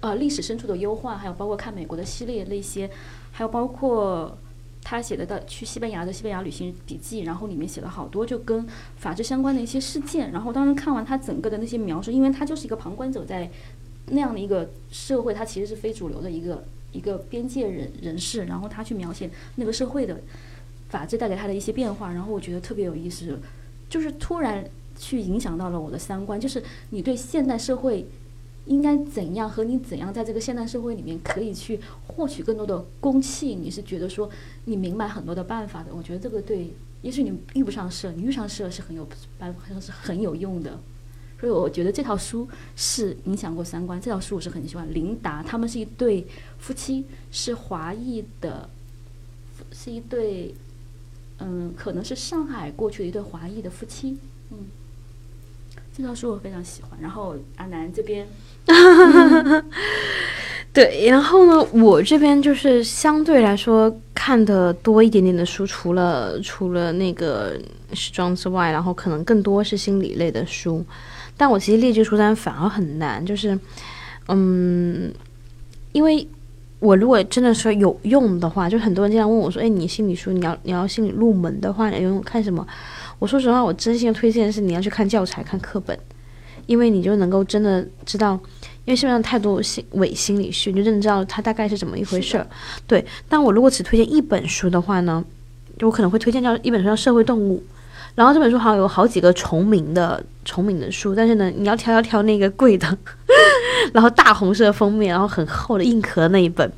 呃，历史深处的忧患，还有包括看美国的系列那些，还有包括。他写的到去西班牙的西班牙旅行笔记，然后里面写了好多就跟法治相关的一些事件。然后当时看完他整个的那些描述，因为他就是一个旁观者，在那样的一个社会，他其实是非主流的一个一个边界人人士。然后他去描写那个社会的法治带给他的一些变化，然后我觉得特别有意思，就是突然去影响到了我的三观，就是你对现代社会。应该怎样和你怎样在这个现代社会里面可以去获取更多的公器？你是觉得说你明白很多的办法的？我觉得这个对，也许你遇不上事，你遇上事是很有办法，是很有用的。所以我觉得这套书是影响过三观。这套书我是很喜欢。琳达他们是一对夫妻，是华裔的，是一对，嗯，可能是上海过去的一对华裔的夫妻。嗯，这套书我非常喜欢。然后阿南这边。哈哈哈！哈对，然后呢，我这边就是相对来说看的多一点点的书，除了除了那个时装之外，然后可能更多是心理类的书。但我其实列举书单反而很难，就是，嗯，因为我如果真的说有用的话，就很多人经常问我说：“哎，你心理书你要你要心理入门的话，你用看什么？”我说实话，我真心推荐是你要去看教材、看课本。因为你就能够真的知道，因为市面上太多心伪心理学，你就真的知道它大概是怎么一回事儿。对，但我如果只推荐一本书的话呢，我可能会推荐叫一本书叫《社会动物》，然后这本书好像有好几个重名的重名的书，但是呢，你要挑要挑那个贵的，然后大红色封面，然后很厚的硬壳那一本，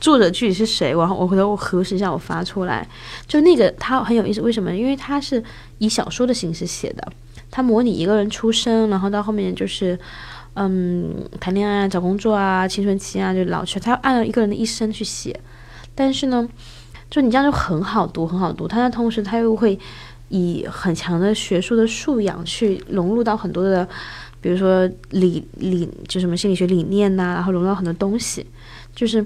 作者具体是谁？然后我回头我核实一下，我发出来。就那个它很有意思，为什么？因为它是以小说的形式写的。他模拟一个人出生，然后到后面就是，嗯，谈恋爱啊、找工作啊，青春期啊，就老去。他要按照一个人的一生去写，但是呢，就你这样就很好读，很好读。他的同时，他又会以很强的学术的素养去融入到很多的，比如说理理就什么心理学理念呐，然后融入到很多东西。就是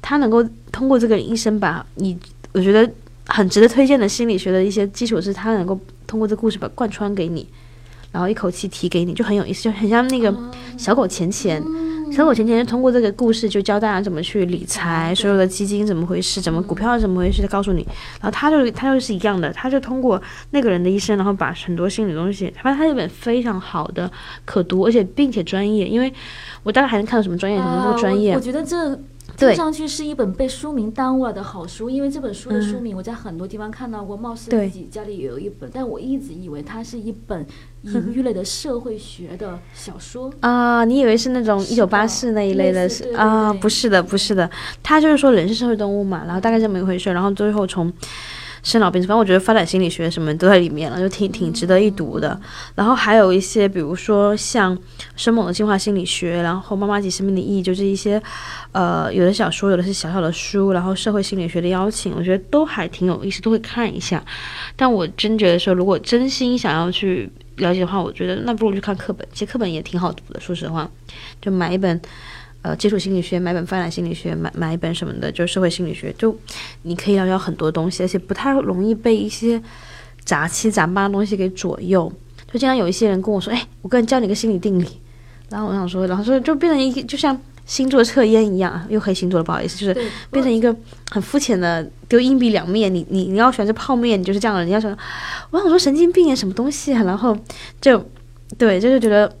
他能够通过这个一生把你，我觉得很值得推荐的心理学的一些基础，是他能够。通过这故事把贯穿给你，然后一口气提给你，就很有意思，就很像那个小狗钱钱。小狗钱钱通过这个故事就教大家怎么去理财，所有的基金怎么回事，怎么股票怎么回事，告诉你。然后他就他就是一样的，他就通过那个人的一生，然后把很多心理东西，反正他一本非常好的可读，而且并且专业，因为我大概还能看到什么专业什么不专业。我觉得这。听上去是一本被书名耽误了的好书，因为这本书的书名我在很多地方看到过，貌似自己家里也有一本，但我一直以为它是一本隐喻类的社会学的小说啊，你以为是那种一九八四那一类的是啊？不是的，不是的，它就是说人是社会动物嘛，然后大概这么一回事，然后最后从。生老病死，反正我觉得发展心理学什么都在里面了，就挺挺值得一读的。然后还有一些，比如说像生猛的进化心理学，然后妈妈级生命的意义，就是一些，呃，有的小说，有的是小小的书，然后社会心理学的邀请，我觉得都还挺有意思，都会看一下。但我真觉得说，如果真心想要去了解的话，我觉得那不如去看课本，其实课本也挺好读的，说实话，就买一本。呃，接触心理学，买本发展心理学，买买一本什么的，就是社会心理学，就你可以了解很多东西，而且不太容易被一些杂七杂八的东西给左右。就经常有一些人跟我说：“哎，我个人教你个心理定理。”然后我想说，然后说就变成一个就像星座测验一样，又黑星座了，不好意思，就是，变成一个很肤浅的丢硬币两面。你你你要选择泡面，你就是这样的人；你要喜欢，我想说神经病啊，什么东西啊？然后就对，就是觉得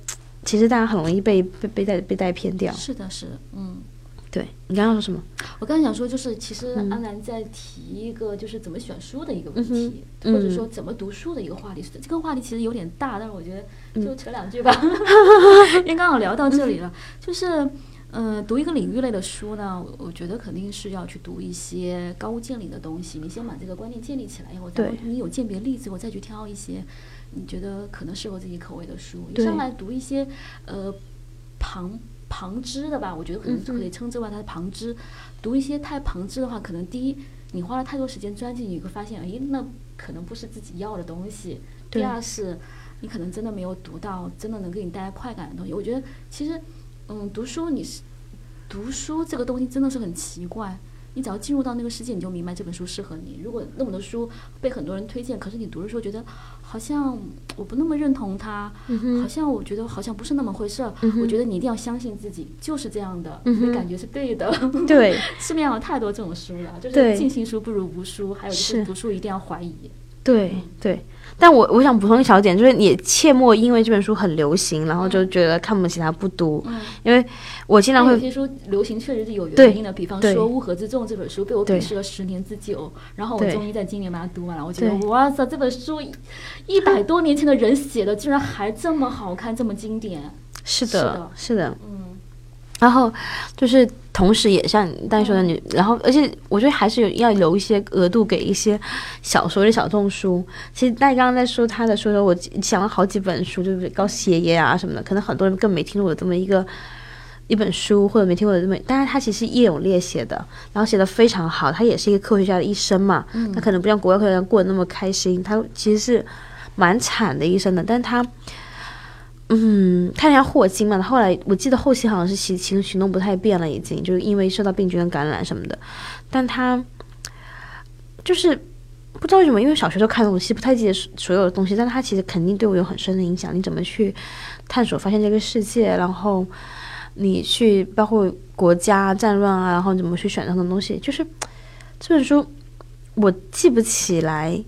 其实大家很容易被被被带被带偏掉。是的，是的，嗯。对你刚刚说什么？我刚才想说，就是其实安澜在提一个就是怎么选书的一个问题，或者说怎么读书的一个话题。这个话题其实有点大，但是我觉得就扯两句吧，因为刚好聊到这里了。就是嗯，读一个领域类的书呢，我觉得肯定是要去读一些高屋建瓴的东西。你先把这个观念建立起来以后，再你有鉴别力之后再去挑一些你觉得可能适合自己口味的书。你上来读一些呃旁。旁支的吧，我觉得可能可以称之为它的旁支。读一些太旁支的话，可能第一，你花了太多时间钻进去，你会发现，哎，那可能不是自己要的东西。第二是，你可能真的没有读到真的能给你带来快感的东西。我觉得其实，嗯，读书你是读书这个东西真的是很奇怪。你只要进入到那个世界，你就明白这本书适合你。如果那么多书被很多人推荐，可是你读的时候觉得好像我不那么认同他，好像我觉得好像不是那么回事儿。我觉得你一定要相信自己，就是这样的，你的感觉是对的。对，市面上有太多这种书了，就是尽信书不如无书，还有就是读书一定要怀疑。对对。但我我想补充一小点，就是你切莫因为这本书很流行，然后就觉得看不起它不读。嗯，因为我经常会有些书流行确实是有原因的，比方说《乌合之众》这本书被我鄙视了十年之久，然后我终于在今年把它读完了。我觉得哇塞，这本书一百多年前的人写的，竟然还这么好看，这么经典。是的，是的，嗯。然后就是，同时也像大家说的，你然后，而且我觉得还是有要留一些额度给一些小说的小众书。其实大家刚刚在说他的时候，我想了好几本书，就是高斯爷爷啊什么的，可能很多人更没听过这么一个一本书，或者没听过这么，但是他其实叶永烈写的，然后写的非常好。他也是一个科学家的一生嘛，他可能不像国外科学家过得那么开心，他其实是蛮惨的一生的，但是他。嗯，他像霍金嘛，他后来我记得后期好像是行行行动不太便了，已经就是因为受到病菌的感染什么的。但他就是不知道为什么，因为小学都看东西，不太记得所有的东西。但他其实肯定对我有很深的影响。你怎么去探索、发现这个世界？然后你去包括国家战乱啊，然后怎么去选择的东西？就是这本书我记不起来。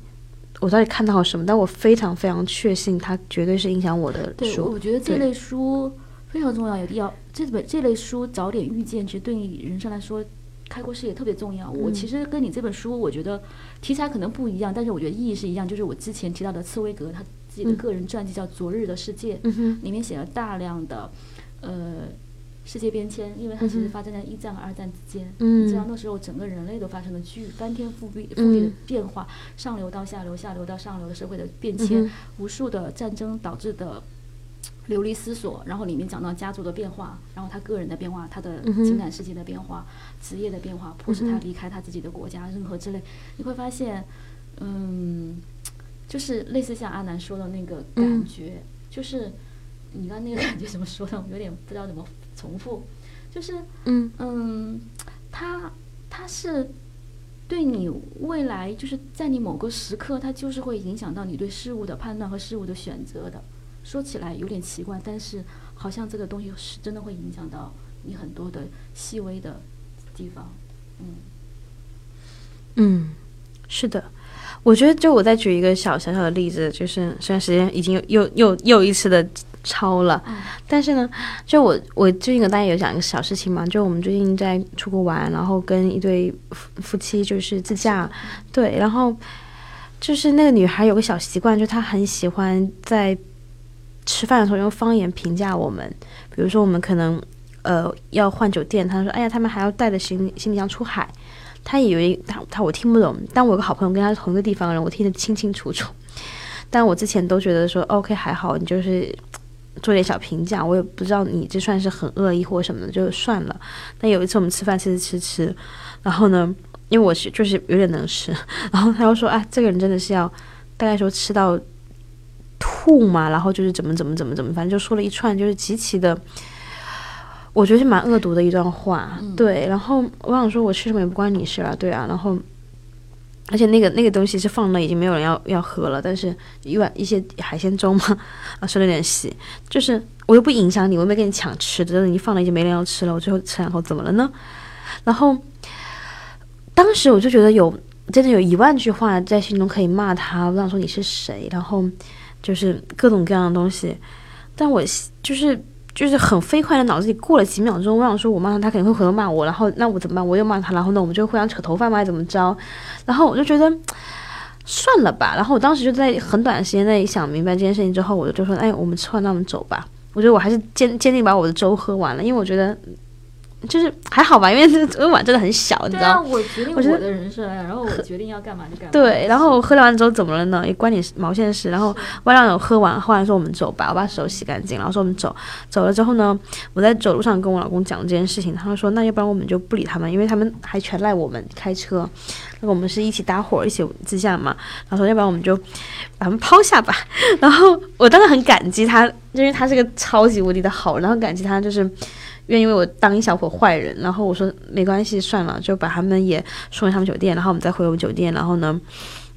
我到底看到了什么？但我非常非常确信，它绝对是影响我的书。对，我觉得这类书非常重要，有必要这本这类书早点遇见，其实对你人生来说，开阔视野特别重要。我其实跟你这本书，我觉得题材可能不一样，但是我觉得意义是一样。就是我之前提到的茨威格他自己的个人传记叫《昨日的世界》，里面写了大量的呃。世界变迁，因为它其实发生在一战和二战之间。嗯，你知道那时候整个人类都发生了巨翻天覆地覆地的变化，上流到下流，下流到上流的社会的变迁，无数的战争导致的流离失所。然后里面讲到家族的变化，然后他个人的变化，他的情感世界的变化，职业的变化，迫使他离开他自己的国家，任何之类，你会发现，嗯，就是类似像阿南说的那个感觉，就是你刚那个感觉怎么说的？我有点不知道怎么。重复，就是嗯嗯，它它是对你未来，就是在你某个时刻，它就是会影响到你对事物的判断和事物的选择的。说起来有点奇怪，但是好像这个东西是真的会影响到你很多的细微的地方。嗯嗯，是的，我觉得就我再举一个小小小的例子，就是虽然时间已经又又又又一次的。超了，但是呢，就我我最近跟大家有讲一个小事情嘛，就我们最近在出国玩，然后跟一对夫夫妻就是自驾，对，然后就是那个女孩有个小习惯，就她很喜欢在吃饭的时候用方言评价我们，比如说我们可能呃要换酒店，她说哎呀他们还要带着行李行李箱出海，她以为她她我听不懂，但我有个好朋友跟她同一个地方的人，我听得清清楚楚，但我之前都觉得说 OK 还好，你就是。做点小评价，我也不知道你这算是很恶意或什么的，就算了。但有一次我们吃饭吃吃吃吃，然后呢，因为我是就是有点能吃，然后他又说：“哎，这个人真的是要大概说吃到吐嘛，然后就是怎么怎么怎么怎么，反正就说了一串就是极其的，我觉得是蛮恶毒的一段话。对，然后我想说，我吃什么也不关你事啊，对啊，然后。”而且那个那个东西是放了，已经没有人要要喝了。但是一碗一些海鲜粥嘛，啊，说的有点细。就是我又不影响你，我又没跟你抢吃的，你放了已经没人要吃了，我最后吃两口怎么了呢？然后当时我就觉得有真的有一万句话在心中可以骂他，我想说你是谁，然后就是各种各样的东西，但我就是就是很飞快的脑子里过了几秒钟，我想说我骂他，他肯定会回头骂我，然后那我怎么办？我又骂他，然后呢我们就互相扯头发嘛？还怎么着？然后我就觉得 算了吧。然后我当时就在很短的时间内想明白这件事情之后，我就说，哎，我们吃完那我们走吧。我觉得我还是坚坚定把我的粥喝完了，因为我觉得。就是还好吧，因为这个碗真的很小，你知道？我决定我的人生，然后我决定要干嘛就干嘛。对，然后我喝了完之后怎么了呢？也关你毛线事。然后外让有喝完，喝完说我们走吧，我把手洗干净，然后说我们走。走了之后呢，我在走路上跟我老公讲这件事情，他说那要不然我们就不理他们，因为他们还全赖我们开车，那我们是一起搭伙一起自驾嘛。然后说要不然我们就把他们抛下吧。然后我当时很感激他，因为他是个超级无敌的好人，然后感激他就是。愿意为我当一小伙坏人，然后我说没关系，算了，就把他们也送回他们酒店，然后我们再回我们酒店，然后呢，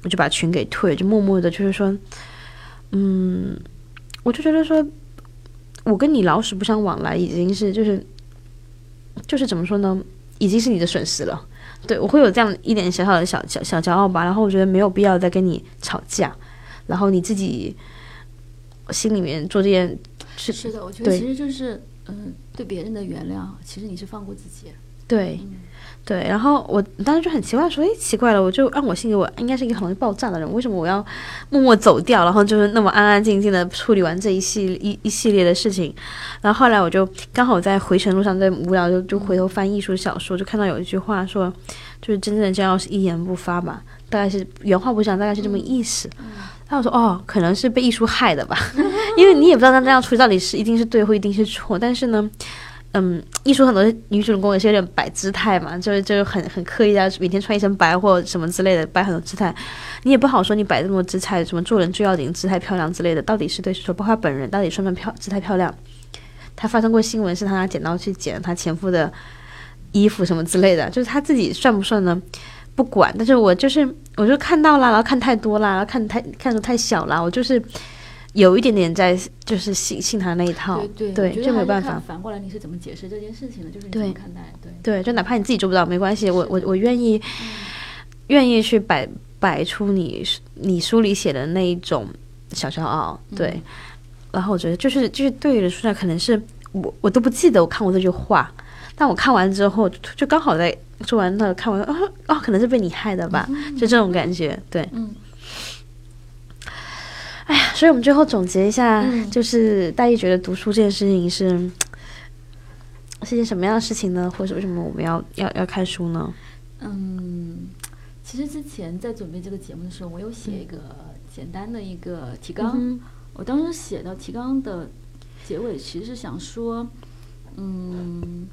我就把群给退，就默默的，就是说，嗯，我就觉得说，我跟你老死不相往来，已经是就是，就是怎么说呢，已经是你的损失了。对我会有这样一点小小的小小小骄傲吧，然后我觉得没有必要再跟你吵架，然后你自己心里面做这件事，是的，我觉得其实就是。嗯，对别人的原谅，其实你是放过自己。对，对。然后我当时就很奇怪，说：“哎，奇怪了，我就按我性格，我应该是一个很容易爆炸的人，为什么我要默默走掉，然后就是那么安安静静的处理完这一系一一系列的事情？”然后后来我就刚好在回程路上，在无聊就就回头翻艺术小说，就看到有一句话说：“就是真正的骄傲是一言不发吧。”大概是原话不详，大概是这么意思。他我说哦，可能是被艺术害的吧，因为你也不知道他那样处理到底是一定是对或一定是错。但是呢，嗯，艺术很多女主人公也是有点摆姿态嘛，就是就是很很刻意啊，每天穿一身白或什么之类的，摆很多姿态。你也不好说你摆这么多姿态，什么做人最要紧，姿态漂亮之类的，到底是对是错？包括他本人到底算不算漂姿态漂亮？他发生过新闻是他拿剪刀去剪他前夫的衣服什么之类的，就是他自己算不算呢？不管，但是我就是，我就看到了，然后看太多了，然后看太看的太小了，我就是有一点点在，就是信信他那一套，对，就没办法。反过来你是怎么解释这件事情的？就是你怎么看待？对，对，就哪怕你自己做不到，没关系，我我我愿意，愿意去摆摆出你你书里写的那一种小骄傲，对。然后我觉得就是就是对的说来，可能是我我都不记得我看过这句话，但我看完之后就刚好在。说完了，看完啊啊，可能是被你害的吧，就这种感觉，对。嗯。哎呀，所以我们最后总结一下，就是大一觉得读书这件事情是是件什么样的事情呢？或者为什么我们要要要看书呢？嗯，其实之前在准备这个节目的时候，我有写一个简单的一个提纲。我当时写到提纲的结尾，其实是想说，嗯。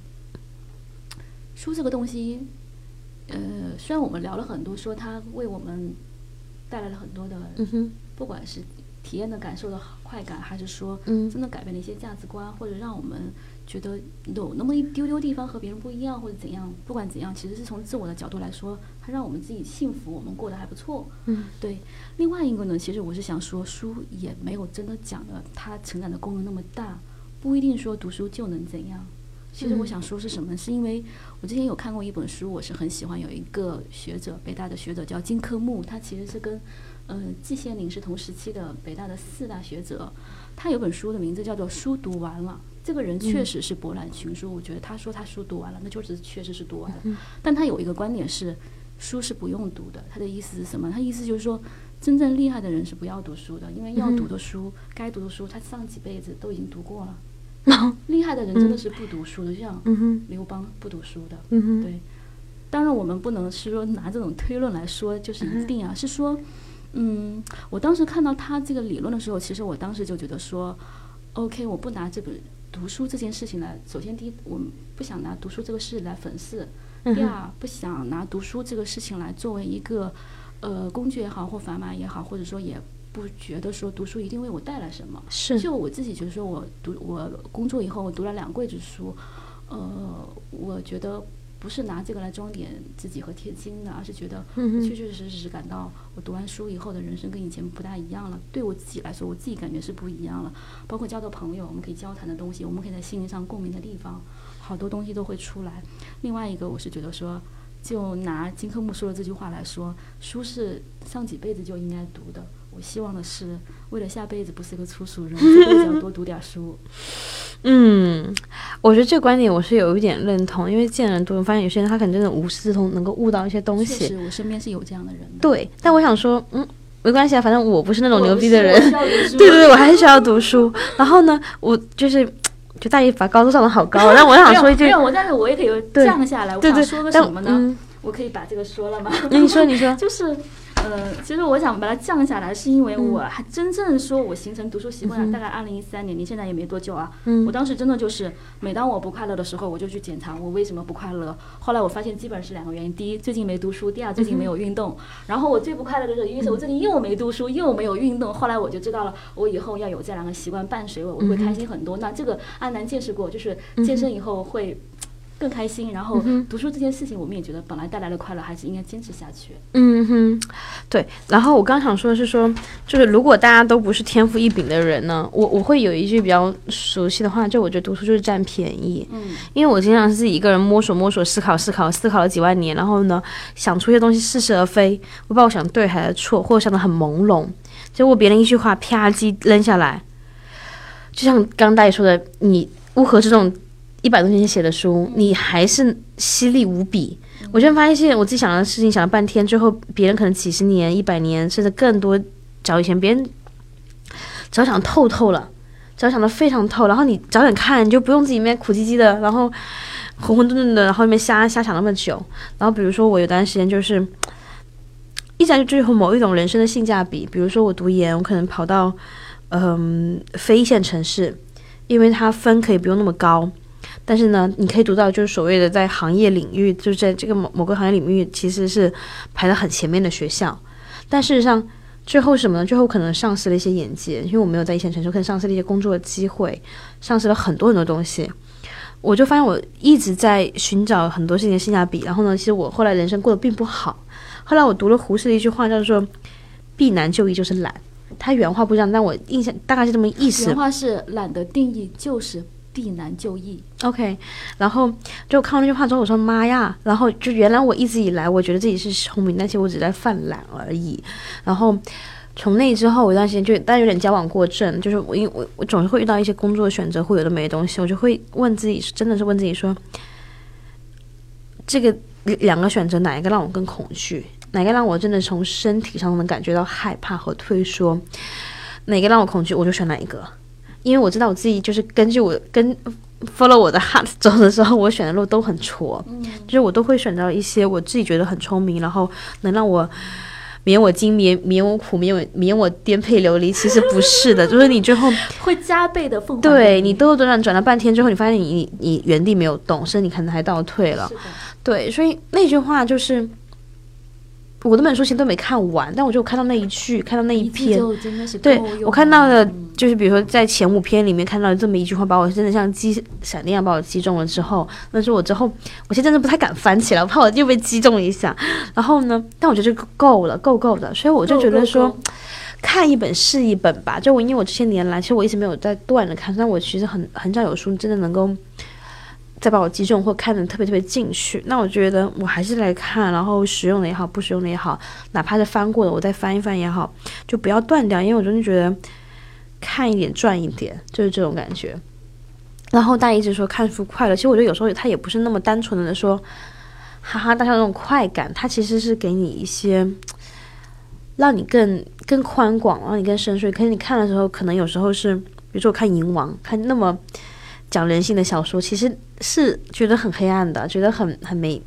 书这个东西，呃，虽然我们聊了很多，说它为我们带来了很多的，不管是体验的感受的快感，还是说真的改变了一些价值观，或者让我们觉得有那么一丢丢地方和别人不一样，或者怎样，不管怎样，其实是从自我的角度来说，它让我们自己幸福，我们过得还不错。嗯，对。另外一个呢，其实我是想说，书也没有真的讲的它成长的功能那么大，不一定说读书就能怎样。其实我想说是什么呢？是因为我之前有看过一本书，我是很喜欢，有一个学者，北大的学者叫金克木，他其实是跟，呃，季羡林是同时期的北大的四大学者。他有本书的名字叫做《书读完了》，这个人确实是博览群书。我觉得他说他书读完了，那就是确实是读完了。但他有一个观点是，书是不用读的。他的意思是什么？他意思就是说，真正厉害的人是不要读书的，因为要读的书，该读的书，他上几辈子都已经读过了。厉害的人真的是不读书的，像刘邦不读书的。对，当然我们不能是说拿这种推论来说就是一定啊，是说，嗯，我当时看到他这个理论的时候，其实我当时就觉得说，OK，我不拿这本读书这件事情来，首先第一，我不想拿读书这个事来粉饰；第二，不想拿读书这个事情来作为一个呃工具也好，或砝码也好，或者说也。不觉得说读书一定为我带来什么，是就我自己觉得说，我读我工作以后，我读了两柜子书，呃，我觉得不是拿这个来装点自己和贴金的，而是觉得嗯确确实实感到我读完书以后的人生跟以前不大一样了。对我自己来说，我自己感觉是不一样了。包括交到朋友，我们可以交谈的东西，我们可以在心灵上共鸣的地方，好多东西都会出来。另外一个，我是觉得说，就拿金克木说的这句话来说，书是上几辈子就应该读的。我希望的是，为了下辈子不是个粗俗人，这辈子要多读点书。嗯，我觉得这个观点我是有一点认同，因为见人多，发现有些人他可能真的无师自通，能够悟到一些东西。确实，我身边是有这样的人的。对，但我想说，嗯，没关系啊，反正我不是那种牛逼的人。对对对，我还是需要读书。然后呢，我就是就大一把高度上的好高，但我想说一句 没，有，我但是我也可以对降下来。我想说个，什么呢？嗯，我可以把这个说了吗？那你说你说，就是，呃，其实我想把它降下来，是因为嗯我还真正说我形成读书习惯，大概二零一三年，离现在也没多久啊。嗯我当时真的就是，每当我不快乐的时候，我就去检查我为什么不快乐。后来我发现基本是两个原因：第一，最近没读书；第二，最近没有运动。然后我最不快乐的时候，因为我最近又没读书，又没有运动。后来我就知道了，我以后要有这两个习惯伴随我，我会开心很多。那这个安南见识过，就是健身以后会。更开心，然后读书这件事情，我们也觉得本来带来的快乐，还是应该坚持下去。嗯哼，对。然后我刚想说的是说，就是如果大家都不是天赋异禀的人呢，我我会有一句比较熟悉的话，就我觉得读书就是占便宜。嗯，因为我经常是自己一个人摸索摸索、思考思考、思考了几万年，然后呢，想出一些东西似是而非，我不知道我想对还是错，或者想的很朦胧，结果别人一句话啪叽扔下来，就像刚刚大爷说的，你乌合这种一百多年前写的书，你还是犀利无比。我现在发现我自己想的事情想了半天，最后别人可能几十年、一百年，甚至更多早以前，别人只要想透透了。只要想得非常透，然后你早点看，你就不用自己面苦唧唧的，然后浑浑沌沌的，然后里面瞎瞎想那么久。然后比如说我有段时间就是一直在追求某一种人生的性价比，比如说我读研，我可能跑到嗯、非一线城市，因为它分可以不用那么高。但是呢，你可以读到就是所谓的在行业领域，就是在这个某某个行业领域，其实是排在很前面的学校。但事实上，最后什么呢？最后可能丧失了一些眼界，因为我没有在一线城市，可能丧失了一些工作的机会，丧失了很多很多东西。我就发现我一直在寻找很多事情的性价比，然后呢，其实我后来人生过得并不好。后来我读了胡适的一句话，叫做“避难就易就是懒”，他原话不一样，但我印象大概是这么意思原。话是懒的定义就是避难就易。OK，然后就看完那句话之后，我说妈呀！然后就原来我一直以来我觉得自己是聪明，但其实我只在犯懒而已。然后从那之后，我一段时间就但有点交往过正，就是我因为我我总是会遇到一些工作选择会有的没的东西，我就会问自己，真的是问自己说，这个两个选择哪一个让我更恐惧？哪个让我真的从身体上能感觉到害怕和退缩？哪个让我恐惧，我就选哪一个。因为我知道我自己就是根据我跟 follow 我的 heart 走的时候，我选的路都很挫，就是我都会选择一些我自己觉得很聪明，然后能让我免我惊、免免我苦、免我免我颠沛流离。其实不是的，就是你最后会加倍的奉还对你兜兜转转转了半天之后，你发现你你你原地没有动，甚至你可能还倒退了对，所以那句话就是。我那本书其实都没看完，但我就看到那一句，看到那一一篇，对我看到的嗯就是比如说在前五篇里面看到这么一句话，把我真的像击闪电一样把我击中了之后，那是我之后，我现在真的不太敢翻起来，我怕我又被击中一下。然后呢，但我觉得这个够了，够够的，所以我就觉得说，够 够看一本是一本吧。就我因为我这些年来，其实我一直没有在断的看，但我其实很很少有书真的能够。再把我击中或看得特别特别进去，那我觉得我还是来看，然后实用的也好，不实用的也好，哪怕是翻过的，我再翻一翻也好，就不要断掉，因为我真的觉得看一点赚一点，就是这种感觉。然后大家一直说看书快乐，其实我觉得有时候它也不是那么单纯的说哈哈大笑那种快感，它其实是给你一些让你更更宽广，让你更深邃。可是你看的时候，可能有时候是，比如说我看《银王》，看那么讲人性的小说，其实是觉得很黑暗的，觉得很很没，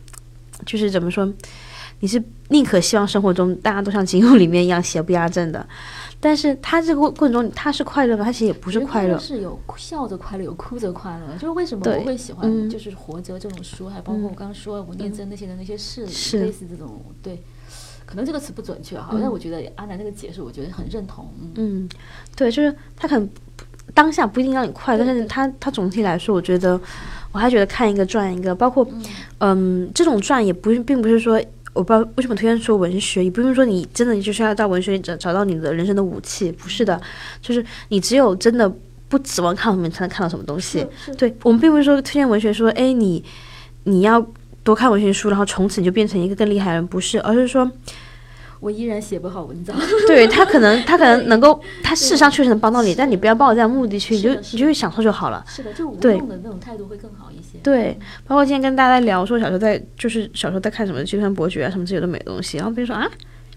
就是怎么说，你是宁可希望生活中大家都像金庸里面一样邪不压正的，但是他这个过程中他是快乐的，他其实也不是快乐。是有笑着快乐，有哭着快乐。就是为什么我会喜欢就是《活着》这种书，还包括我刚刚说吴念真那些的那些事，是类似这种对。可能这个词不准确哈，但我觉得阿南那个解释，我觉得很认同。嗯，嗯，对，就是他可能当下不一定让你快，但是它它总体来说，我觉得我还觉得看一个赚一个，包括嗯，这种赚也不是，并不是说我不知道为什么推荐说文学，也不是说你真的就是要到文学里找找到你的人生的武器，不是的，就是你只有真的不指望看我们才能看到什么东西。对我们并不是说推荐文学说，哎，你你要多看文学书，然后从此你就变成一个更厉害的人，不是，而是说。我依然写不好文章。对他可能他可能能够，他事实上确实能帮到你，但你不要抱着这样目的去，你就你就去享受就好了。是的，就无用的那种态度会更好一些。对，包括今天跟大家聊，说小时候在就是小时候在看什么《计算伯爵》啊什么这些都没东西，然后别人说啊。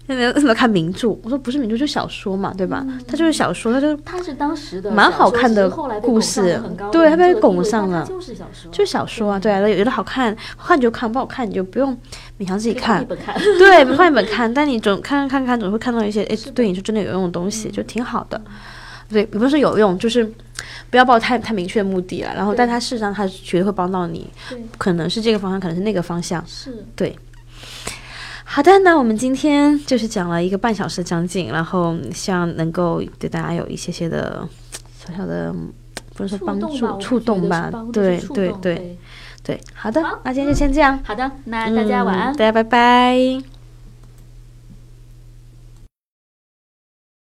那为什么看名著？我说不是名著，就小说嘛，对吧？它就是小说，它就它是当时的蛮好看的故事，对，它被拱上了，就是小说，就是小说啊，对啊，有的好看，好看你就看，不好看你就不用勉强自己看，看，对，换一本看，但你总看看看，总会看到一些哎，对你是真的有用的东西，就挺好的。对，也不是有用，就是不要抱太太明确的目的了。然后，但它事实上它绝对会帮到你，可能是这个方向，可能是那个方向，是。对。好的，那我们今天就是讲了一个半小时将近，然后希望能够对大家有一些些的小小的，不是说帮助、触动吧？对对对对，好的，那今天就先这样。好的，那大家晚安，大家拜拜。